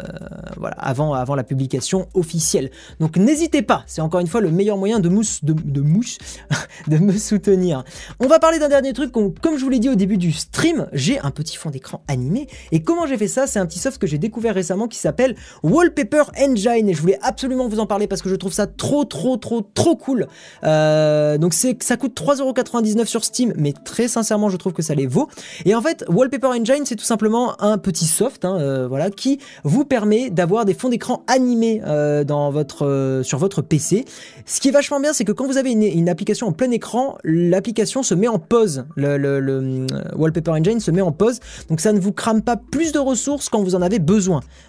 avant la publication officielle. Donc n'hésitez pas, c'est encore une fois le meilleur moyen de mousse, de, de mouche, de me soutenir. On va parler d'un dernier truc, comme je vous l'ai dit au début du stream, j'ai un petit fond d'écran animé et comment j'ai fait ça? C'est un petit soft que j'ai découvert récemment qui s'appelle Wallpaper Engine et je voulais absolument vous en parler parce que je trouve ça trop trop trop trop cool. Euh, donc c'est ça coûte 3,99€ sur Steam mais très sincèrement je trouve que ça les vaut. Et en fait Wallpaper Engine c'est tout simplement un petit soft hein, euh, voilà qui vous permet d'avoir des fonds d'écran animés euh, dans votre sur votre PC. Ce qui est vachement bien c'est que quand vous avez une, application en plein écran l'application se met en pause. Le Wallpaper Engine se met en pause donc ça ne vous crame pas plus de ressources quand vous en avez besoin.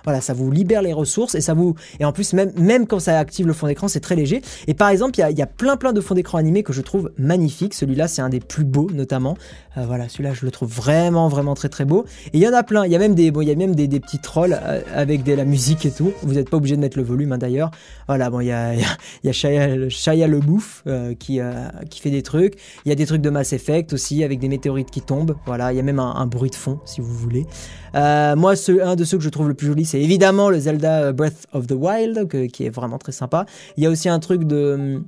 Voilà, ça vous libère les ressources et ça vous et en plus même même quand ça active le fond d'écran, c'est très léger. Et par exemple, il y a, plein plein de fonds d'écran animés que je trouve magnifiques. Celui-là, c'est un des plus beaux notamment. Euh, voilà, celui-là, je le trouve vraiment vraiment très très beau. Et il y en a plein. Il y a même des bon, il y a même des, petits trolls euh, avec de la musique et tout. Vous n'êtes pas obligé de mettre le volume hein, d'ailleurs. Voilà, bon, il y a y a, le bouffe euh, qui qui fait des trucs. Il y a des trucs de Mass Effect aussi avec des météorites qui tombent. Voilà, il y a même un, un bruit de fond si vous voulez. moi, ce, un de ceux que je trouve le plus joli, c'est évidemment le Zelda Breath of the Wild, qui est vraiment très sympa. Il y a aussi un truc de...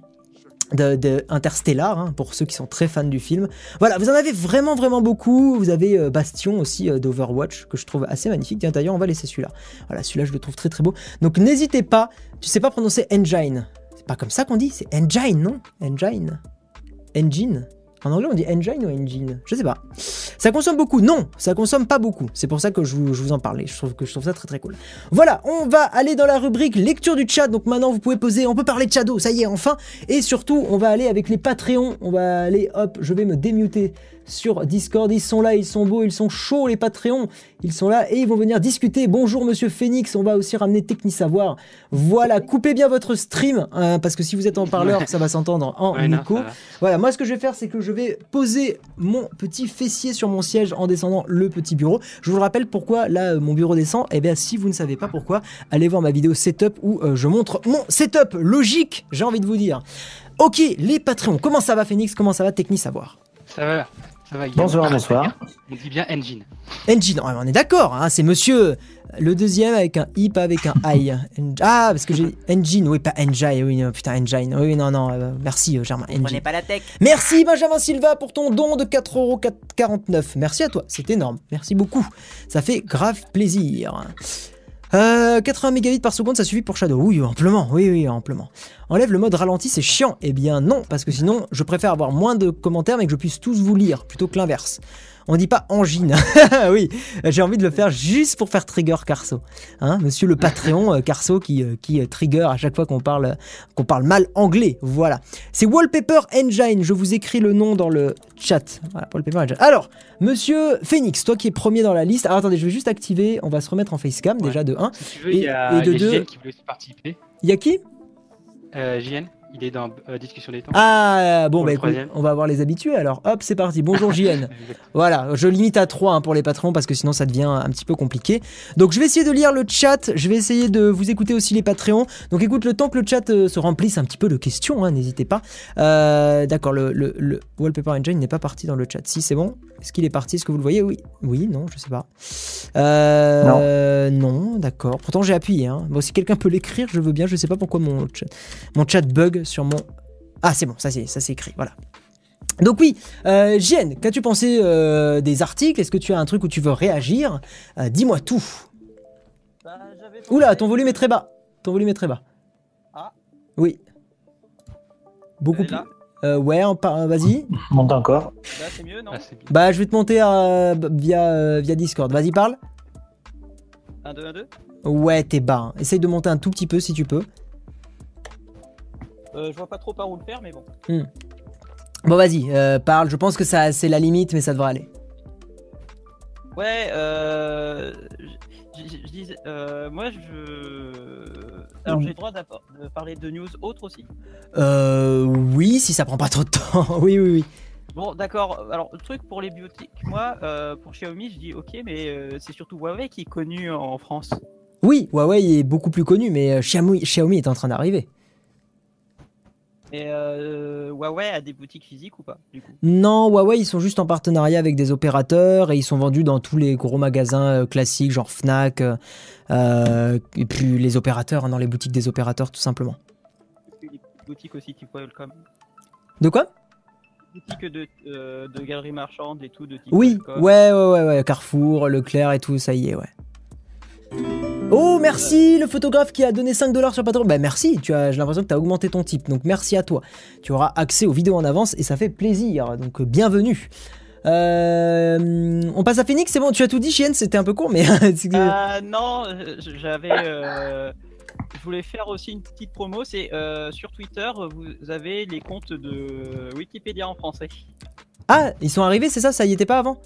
De, Interstellar, hein, pour ceux qui sont très fans du film. Voilà, vous en avez vraiment vraiment beaucoup. Vous avez euh, Bastion aussi euh, d'Overwatch, que je trouve assez magnifique. D'ailleurs, on va laisser celui-là. Voilà, celui-là, je le trouve très très beau. Donc n'hésitez pas, tu sais pas prononcer engine. C'est pas comme ça qu'on dit, c'est engine, non? Engine? Engine? En anglais, on dit engine ou engine? Je sais pas. Ça consomme beaucoup Non, ça consomme pas beaucoup. C'est pour ça que je vous, en parlais. Je trouve que je trouve ça très très cool. Voilà, on va aller dans la rubrique lecture du chat. Donc maintenant, vous pouvez poser. On peut parler de Shadow, ça y est, enfin. Et surtout, on va aller avec les Patreons. On va aller, hop, je vais me démuter sur Discord. Ils sont là, ils sont beaux, ils sont chauds, les Patreons. Ils sont là et ils vont venir discuter. Bonjour, monsieur Phoenix. On va aussi ramener Techni Savoir. Voilà, coupez bien votre stream, hein, parce que si vous êtes en parleur, ça va s'entendre en écho. Voilà, moi, ce que je vais faire, c'est que je vais poser mon petit fessier sur mon siège en descendant le petit bureau. Je vous rappelle pourquoi là, mon bureau descend. Eh bien, si vous ne savez pas pourquoi, allez voir ma vidéo setup où euh, je montre mon setup logique, j'ai envie de vous dire. Ok, les Patreons. Comment ça va, Phoenix? Comment ça va, Techni Savoir? Ça va. Bonsoir, bonsoir. On dit bien engine. Engine, on est d'accord, hein, c'est monsieur. Le deuxième avec un i, pas avec un i. Ah, parce que j'ai engine, oui, pas engine, oui, putain, engine. Oui, non, non, euh, merci euh, Germain. Engine. pas la tech. Merci Benjamin Silva pour ton don de 4,49€. Merci à toi, c'est énorme. Merci beaucoup. Ça fait grave plaisir. 80 euh, mégabits par seconde, ça suffit pour Shadow. Oui, amplement. Oui, oui, amplement. enlève le mode ralenti, c'est chiant. Eh bien non, parce que sinon, je préfère avoir moins de commentaires mais que je puisse tous vous lire, plutôt que l'inverse. On dit pas angine. oui, j'ai envie de le faire juste pour faire trigger Carso. Hein, monsieur le Patreon euh, Carso qui, euh, qui euh, trigger à chaque fois qu'on parle, qu'on parle mal anglais. Voilà. C'est Wallpaper Engine. Je vous écris le nom dans le chat. Voilà, Wallpaper Engine. Alors, monsieur Phoenix, toi qui es premier dans la liste. Alors attendez, je vais juste activer. On va se remettre en facecam déjà de 1. Si tu veux, il y a, et de 2. qui voulait participer. Il y a qui? JN il est dans euh, discussion des temps. Ah bon bah écoute, on va avoir les habitués alors. Hop, c'est parti. Bonjour JN. voilà, je limite à 3 hein, pour les patrons parce que sinon ça devient un petit peu compliqué. Donc je vais essayer de lire le chat, je vais essayer de vous écouter aussi les Patreons. Donc écoute, le temps que le chat euh, se remplisse un petit peu de questions, hein, n'hésitez pas. Euh, d'accord, le, le, Wallpaper Engine n'est pas parti dans le chat. Si c'est bon, est-ce qu'il est parti? Est-ce que vous le voyez? Oui, oui, non, je sais pas. non, non d'accord. Pourtant j'ai appuyé. Hein. Bon, si quelqu'un peut l'écrire, je veux bien. Je sais pas pourquoi mon chat, mon chat bug sur mon... Ah c'est bon, ça c'est, ça c'est écrit, voilà. Donc oui, euh, qu'as-tu pensé euh, des articles? Est-ce que tu as un truc où tu veux réagir? Euh, Dis-moi tout. Bah, Oula, ton volume est très bas. Ton volume est très bas. Ah. Oui. Beaucoup plus. Euh, ouais, vas-y. Monte encore. Là, c'est mieux, non Bah, je vais te monter via, via Discord. Vas-y, parle. 1, 2, 1, 2 Ouais, t'es bas. Hein. Essaye de monter un tout petit peu si tu peux. Euh, je vois pas trop par où le faire, mais bon. Hmm. Bon, vas-y, euh, parle. Je pense que ça, c'est la limite, mais ça devrait aller. Ouais, euh, je, disais, euh, moi je. Alors j'ai le droit de parler de news autres aussi? Euh, oui, si ça prend pas trop de temps. oui, oui, oui. Bon, d'accord. Alors, le truc pour les biotiques, moi, pour Xiaomi, je dis ok, mais c'est surtout Huawei qui est connu en France. Oui, Huawei est beaucoup plus connu, mais Xiaomi, Xiaomi est en train d'arriver. Et euh, Huawei a des boutiques physiques ou pas du coup? Non, Huawei ils sont juste en partenariat avec des opérateurs et ils sont vendus dans tous les gros magasins euh, classiques genre Fnac euh, et puis les opérateurs hein, dans les boutiques des opérateurs tout simplement. Les boutiques aussi type Welcome. De quoi? Boutiques de, de galeries marchandes et tout de type Oui, ouais, ouais, ouais, ouais, Carrefour, Leclerc et tout, ça y est, ouais. Oh merci le photographe qui a donné 5 dollars sur Patreon. Bah merci, tu as j'ai l'impression que tu as augmenté ton type. Donc merci à toi. Tu auras accès aux vidéos en avance et ça fait plaisir. Donc bienvenue. Euh, on passe à Phoenix, c'est bon, tu as tout dit Chien, c'était un peu court mais euh, non, j'avais euh, je voulais faire aussi une petite promo, c'est sur Twitter, vous avez les comptes de Wikipédia en français. Ah, ils sont arrivés, c'est ça, ça y était pas avant?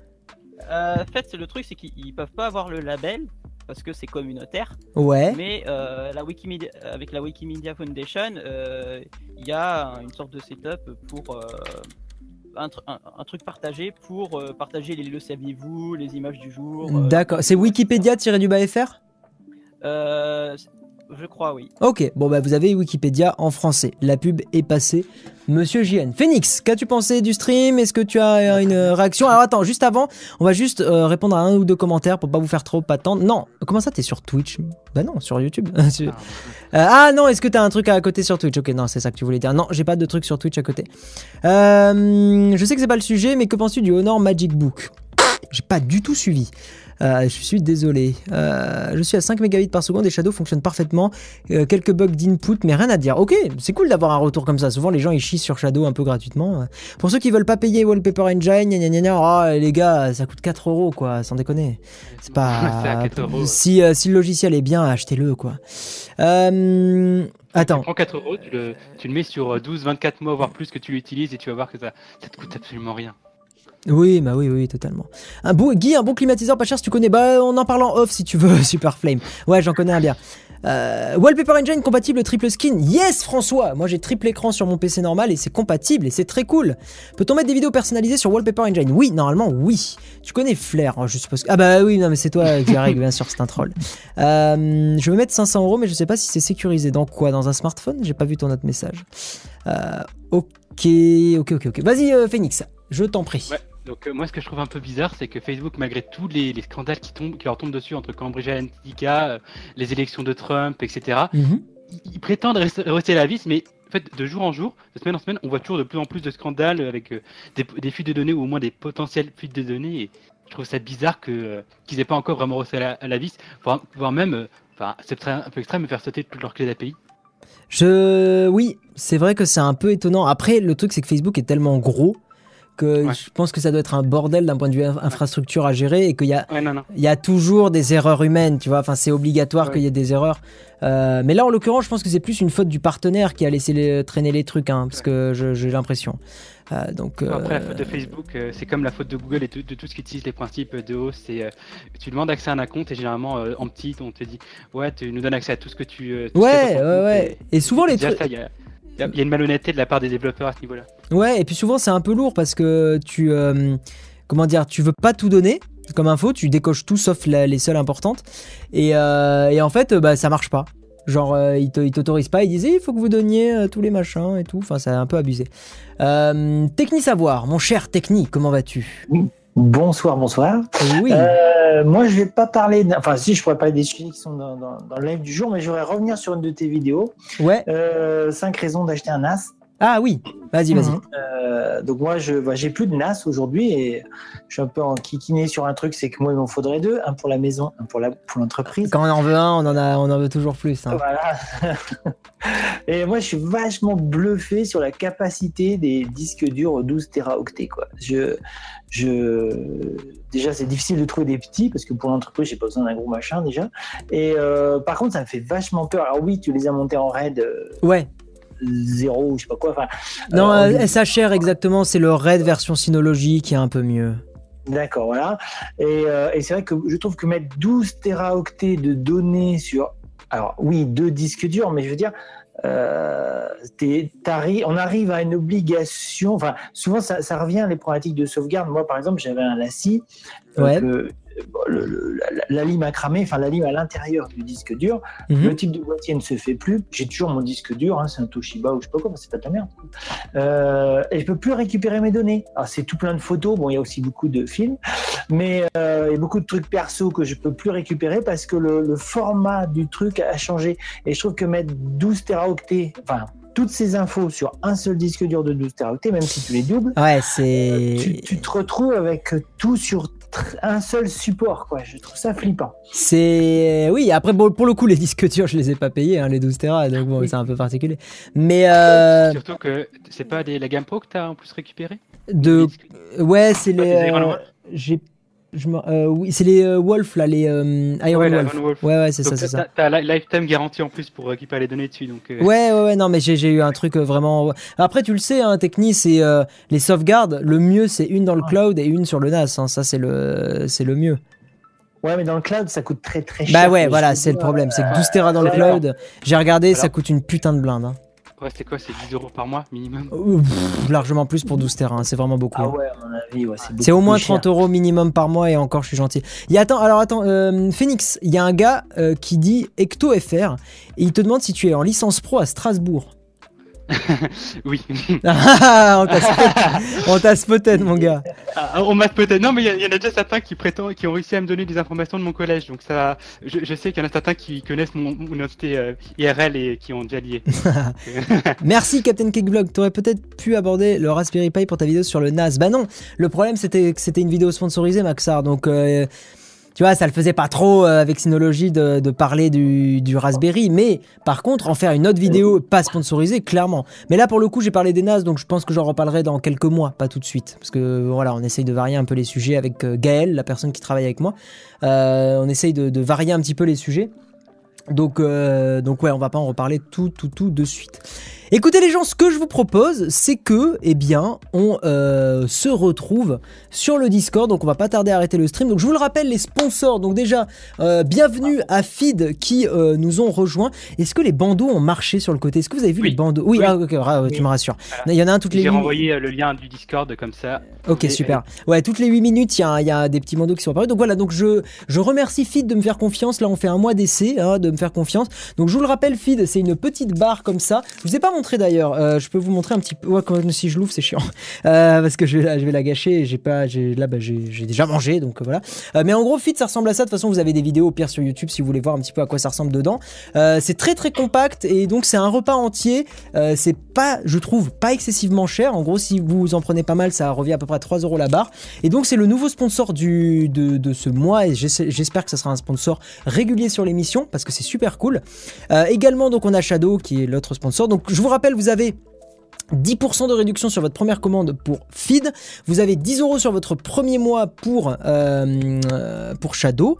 En fait, le truc c'est qu'ils peuvent pas avoir le label parce que c'est communautaire. Ouais. Mais euh, la Wikimedia, avec la Wikimedia Foundation, euh, il y a une sorte de setup pour euh, un, truc partagé pour partager les le saviez-vous, les images du jour. D'accord. C'est Wikipédia-du-bas-fr je crois, oui. Ok, bon bah vous avez Wikipédia en français. La pub est passée. Monsieur JN. Phoenix, qu'as-tu pensé du stream? Est-ce que tu as une réaction? Alors attends, juste avant, on va juste euh, répondre à un ou deux commentaires pour pas vous faire trop attendre. Non, comment ça t'es sur Twitch? Bah non, sur YouTube. Ah, euh, ah non, est-ce que t'as un truc à côté sur Twitch? Ok, non, c'est ça que tu voulais dire. Non, j'ai pas de truc sur Twitch à côté. Euh, je sais que c'est pas le sujet, mais que penses-tu du Honor Magic Book? J'ai pas du tout suivi. Euh, je suis désolé. Euh, je suis à 5 mégabits par seconde et Shadow fonctionne parfaitement. Euh, quelques bugs d'input, mais rien à dire. Ok, c'est cool d'avoir un retour comme ça. Souvent, les gens ils chient sur Shadow un peu gratuitement. Pour ceux qui veulent pas payer Wallpaper Engine, gna gna gna, oh, les gars, ça coûte 4 euros quoi, sans déconner. C'est pas. si, si le logiciel est bien, achetez-le quoi. Attends. Tu prends 4 euros, tu le, tu le mets sur 12-24 mois, voire plus que tu l'utilises et tu vas voir que ça, ça te coûte absolument rien. Oui, bah oui, oui, totalement. Un beau Guy, un bon climatiseur pas cher si tu connais. Bah, on en parle en off si tu veux, Super Flame. Ouais, j'en connais un bien. Euh, Wallpaper Engine compatible triple skin. Yes, François Moi j'ai triple écran sur mon PC normal et c'est compatible et c'est très cool. Peut-on mettre des vidéos personnalisées sur Wallpaper Engine? Oui, normalement, oui. Tu connais Flair, hein, je suppose. Ah bah oui, non, mais c'est toi qui règle, bien sûr, c'est un troll. Euh, je vais mettre 500 euros, mais je sais pas si c'est sécurisé. Dans quoi? Dans un smartphone? J'ai pas vu ton autre message. Euh, ok, ok, ok, ok. Vas-y, Phoenix, je t'en prie. Donc euh, moi, ce que je trouve un peu bizarre, c'est que Facebook, malgré tous les, scandales qui, tombent, qui leur tombent dessus entre Cambridge Analytica, euh, les élections de Trump, etc., mhm. ils, prétendent rester, à la vis, mais en fait, de jour en jour, de semaine en semaine, on voit toujours de plus en plus de scandales avec euh, des, fuites de données ou au moins des potentielles fuites de données. Et je trouve ça bizarre que qu'ils n'aient pas encore vraiment resté à la, vis, voire, même, enfin, c'est un peu extrême, me faire sauter toutes leurs clés d'API. Je, oui, c'est vrai que c'est un peu étonnant. Après, le truc, c'est que Facebook est tellement gros que je pense que ça doit être un bordel d'un point de vue infrastructure à gérer et qu'il y a, il y a toujours des erreurs humaines, tu vois. Enfin, c'est obligatoire qu'il y ait des erreurs. Euh, mais là, en l'occurrence, je pense que c'est plus une faute du partenaire qui a laissé traîner les trucs, hein, parce que j'ai l'impression. Euh, donc, Après, la faute de euh, Facebook, c'est comme la faute de Google et de, tout ce qui utilise les principes de haut. C'est tu demandes accès à un compte et généralement en petit, on te dit ouais, tu nous donnes accès à tout ce que tu. ouais, ouais, ouais. Et, souvent les trucs. Il y, a une malhonnêteté de la part des développeurs à ce niveau-là. Ouais, et puis souvent c'est un peu lourd parce que tu. Euh, comment dire Tu veux pas tout donner comme info, tu décoches tout sauf les seules importantes. Et, euh, et en fait, bah, ça marche pas. Genre, euh, ils t'autorisent pas, ils disent il faut que vous donniez tous les machins et tout. Enfin, c'est un peu abusé. Techni Savoir, mon cher Techni, comment vas-tu? Bonsoir, bonsoir. Oui. Euh, moi, je vais pas parler. Enfin, si, je pourrais parler des sujets qui sont dans, le live du jour, mais je voudrais revenir sur une de tes vidéos. Ouais. Euh, cinq raisons d'acheter un NAS. Ah oui, vas-y, vas-y. Mhm. Euh, donc moi, je bah, j'ai plus de NAS aujourd'hui et je suis un peu en kikiné sur un truc, c'est que moi, il m'en faudrait deux, un pour la maison, un pour la pour l'entreprise. Quand on en veut un, on en a, on en veut toujours plus. Hein. Voilà. et moi, je suis vachement bluffé sur la capacité des disques durs 12 téraoctets. Quoi. Je, je, déjà, c'est difficile de trouver des petits parce que pour l'entreprise, j'ai pas besoin d'un gros machin déjà. Et euh, par contre, ça me fait vachement peur. Alors oui, tu les as montés en RAID. Euh, ouais zéro, je sais pas quoi. Enfin, non, euh, SHR exactement, c'est le RAID version Synology qui est un peu mieux. D'accord, voilà. Et, euh, et c'est vrai que je trouve que mettre 12 téraoctets de données sur. Alors, oui, deux disques durs, mais je veux dire, euh, on arrive à une obligation. Enfin, souvent, ça, ça, revient les problématiques de sauvegarde. Moi, par exemple, j'avais un LACI. Ouais la, lime a cramé, enfin la lime à l'intérieur du disque dur. Mhm. Le type de boîtier ne se fait plus. J'ai toujours mon disque dur, hein, c'est un Toshiba ou je sais pas quoi, c'est pas de la merde. Euh, et je peux plus récupérer mes données. Alors c'est tout plein de photos, bon il y a aussi beaucoup de films, mais euh, il y a beaucoup de trucs perso que je peux plus récupérer parce que le, format du truc a changé. Et je trouve que mettre 12 teraoctets, enfin toutes ces infos sur un seul disque dur de 12 teraoctets, même si tu les doubles, ouais, c'est... Tu, tu, te retrouves avec tout sur un seul support, quoi. Je trouve ça flippant. C'est oui. Après, pour le coup, les disques durs, je les ai pas payés, hein, les 12 Tera, donc bon, c'est un peu particulier. Mais euh... surtout que c'est pas des, la Gamme Pro que t'as en plus récupéré. De ouais, c'est les. Euh, euh, oui, c'est les euh, Wolf là, les euh, Iron Wolf. Ouais, ouais, c'est ça, c'est ça. T'as la lifetime garantie en plus pour récupérer les données dessus, donc. Ouais, ouais, ouais, non, mais j'ai eu un truc vraiment. Après, tu le sais, hein, Techni, c'est les sauvegardes. Le mieux, c'est une dans le cloud et une sur le NAS. Hein, ça, c'est le, c'est le mieux. Ouais, mais dans le cloud, ça coûte très très cher. Bah ouais, voilà, c'est le problème. C'est que 12 Tera dans le cloud, j'ai regardé, ça coûte une putain de blinde. Hein. Ouais, c'est quoi C'est 10 euros par mois minimum? Largement plus pour 12 terrains, c'est vraiment beaucoup. Ah hein. ouais, à mon avis, ouais, c'est au moins 30 euros minimum par mois et encore, je suis gentil. Il y a, attends, alors attends, euh, Phoenix, il y a un gars euh, qui dit EctoFR et il te demande si tu es en licence pro à Strasbourg. oui. on t'a spotted, mon gars. Ah, on m'a spotted. Non, mais il y, en a déjà certains qui prétendent, qui ont réussi à me donner des informations de mon collège. Donc ça, je, sais qu'il y en a certains qui connaissent mon, identité euh, IRL et qui ont déjà lié. Merci, Captain Kickblog. T'aurais peut-être pu aborder le Raspberry Pi pour ta vidéo sur le NAS. Bah non, le problème c'était que c'était une vidéo sponsorisée, Maxar. Donc. Euh, tu vois, ça le faisait pas trop euh, avec Synology de, parler du, du, Raspberry, mais par contre, en faire une autre vidéo pas sponsorisée, clairement. Mais là, pour le coup, j'ai parlé des NAS, donc je pense que j'en reparlerai dans quelques mois, pas tout de suite. Parce que voilà, on essaye de varier un peu les sujets avec euh, Gaël, la personne qui travaille avec moi. Euh, on essaye de, varier un petit peu les sujets. Donc, euh, donc ouais, on va pas en reparler tout, tout, tout de suite. Écoutez les gens, ce que je vous propose, c'est que, eh bien, on euh, se retrouve sur le Discord. Donc, on va pas tarder à arrêter le stream. Donc, je vous le rappelle, les sponsors. Donc, déjà, euh, bienvenue à Feed qui euh, nous ont rejoints. Est-ce que les bandeaux ont marché sur le côté? Est-ce que vous avez vu les bandeaux? Oui, Ah, tu me rassures. Il y en a un toutes les. J'ai renvoyé le lien du Discord comme ça. Ok, super. Ouais, toutes les 8 minutes, il y, a des petits bandeaux qui sont apparus. Donc voilà, donc je, je remercie Feed de me faire confiance. Là, on fait un mois d'essai, hein, de faire confiance. Donc, je vous le rappelle, Feed, c'est une petite barre comme ça. Je vous ai pas montrer d'ailleurs. Euh, je peux vous montrer un petit peu. Quand, si je l'ouvre, c'est chiant. Euh, parce que je, je vais la gâcher. J'ai pas, là, bah, j'ai déjà mangé, donc voilà. Euh, mais en gros, Fit, ça ressemble à ça. De toute façon, vous avez des vidéos au pire sur YouTube si vous voulez voir un petit peu à quoi ça ressemble dedans. c'est très très compact et donc c'est un repas entier. c'est pas, je trouve, pas excessivement cher. En gros, si vous en prenez pas mal, ça revient à peu près à 3 euros la barre. Et donc, c'est le nouveau sponsor du, de, de ce mois et j'espère que ça sera un sponsor régulier sur l'émission parce que c'est super cool. également, donc on a Shadow qui est l'autre sponsor. Donc je vous rappelle, vous avez 10% de réduction sur votre première commande pour Feed. Vous avez 10 euros sur votre premier mois pour, euh, pour Shadow.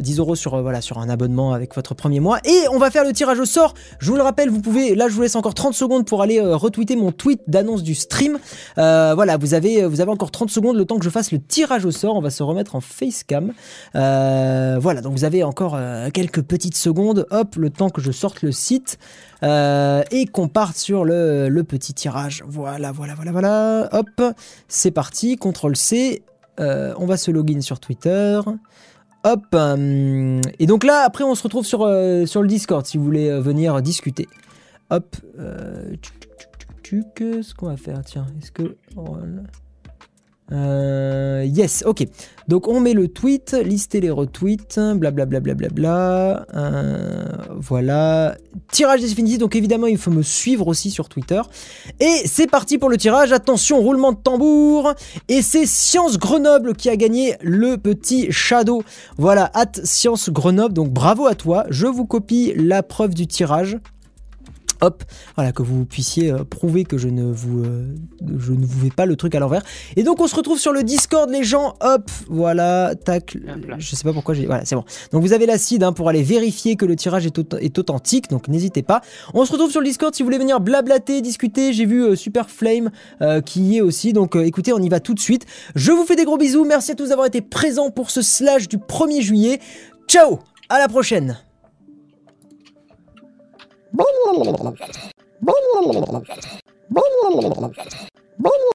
10 euh, euros euh, sur un abonnement avec votre premier mois. Et on va faire le tirage au sort. Je vous le rappelle, vous pouvez, là je vous laisse encore 30 secondes pour aller retweeter mon tweet d'annonce du stream. voilà, vous avez, vous avez encore 30 secondes le temps que je fasse le tirage au sort. On va se remettre en facecam. voilà, donc vous avez encore quelques petites secondes. Hop, le temps que je sorte le site. Euh, et qu'on parte sur le, petit tirage. Voilà, voilà, voilà, voilà. Hop, c'est parti. CTRL C. Euh, on va se login sur Twitter. Hop. Euh, et donc là, après, on se retrouve sur, sur le Discord si vous voulez venir discuter. Hop. ce qu'on va faire Tiens, est-ce que. Euh, yes, ok. Donc on met le tweet, lister les retweets, blablabla. Bla bla bla euh, voilà. Tirage définitif, donc évidemment il faut me suivre aussi sur Twitter. Et c'est parti pour le tirage. Attention, roulement de tambour. Et c'est Science Grenoble qui a gagné le petit Shadow. Voilà, at Science Grenoble. Donc bravo à toi. Je vous copie la preuve du tirage hop, voilà, que vous puissiez euh, prouver que je ne vous, euh, je ne vous fais pas le truc à l'envers. Et donc on se retrouve sur le Discord, les gens, hop, voilà, tac, je sais pas pourquoi j'ai, voilà, c'est bon. Donc vous avez l'acide hein, pour aller vérifier que le tirage est, authentique, donc n'hésitez pas. On se retrouve sur le Discord si vous voulez venir blablater, discuter. J'ai vu euh, Super Flame qui y est aussi, donc écoutez, on y va tout de suite. Je vous fais des gros bisous, merci à tous d'avoir été présents pour ce slash du 1er juillet. Ciao, à la prochaine. バンナンレムトモシン。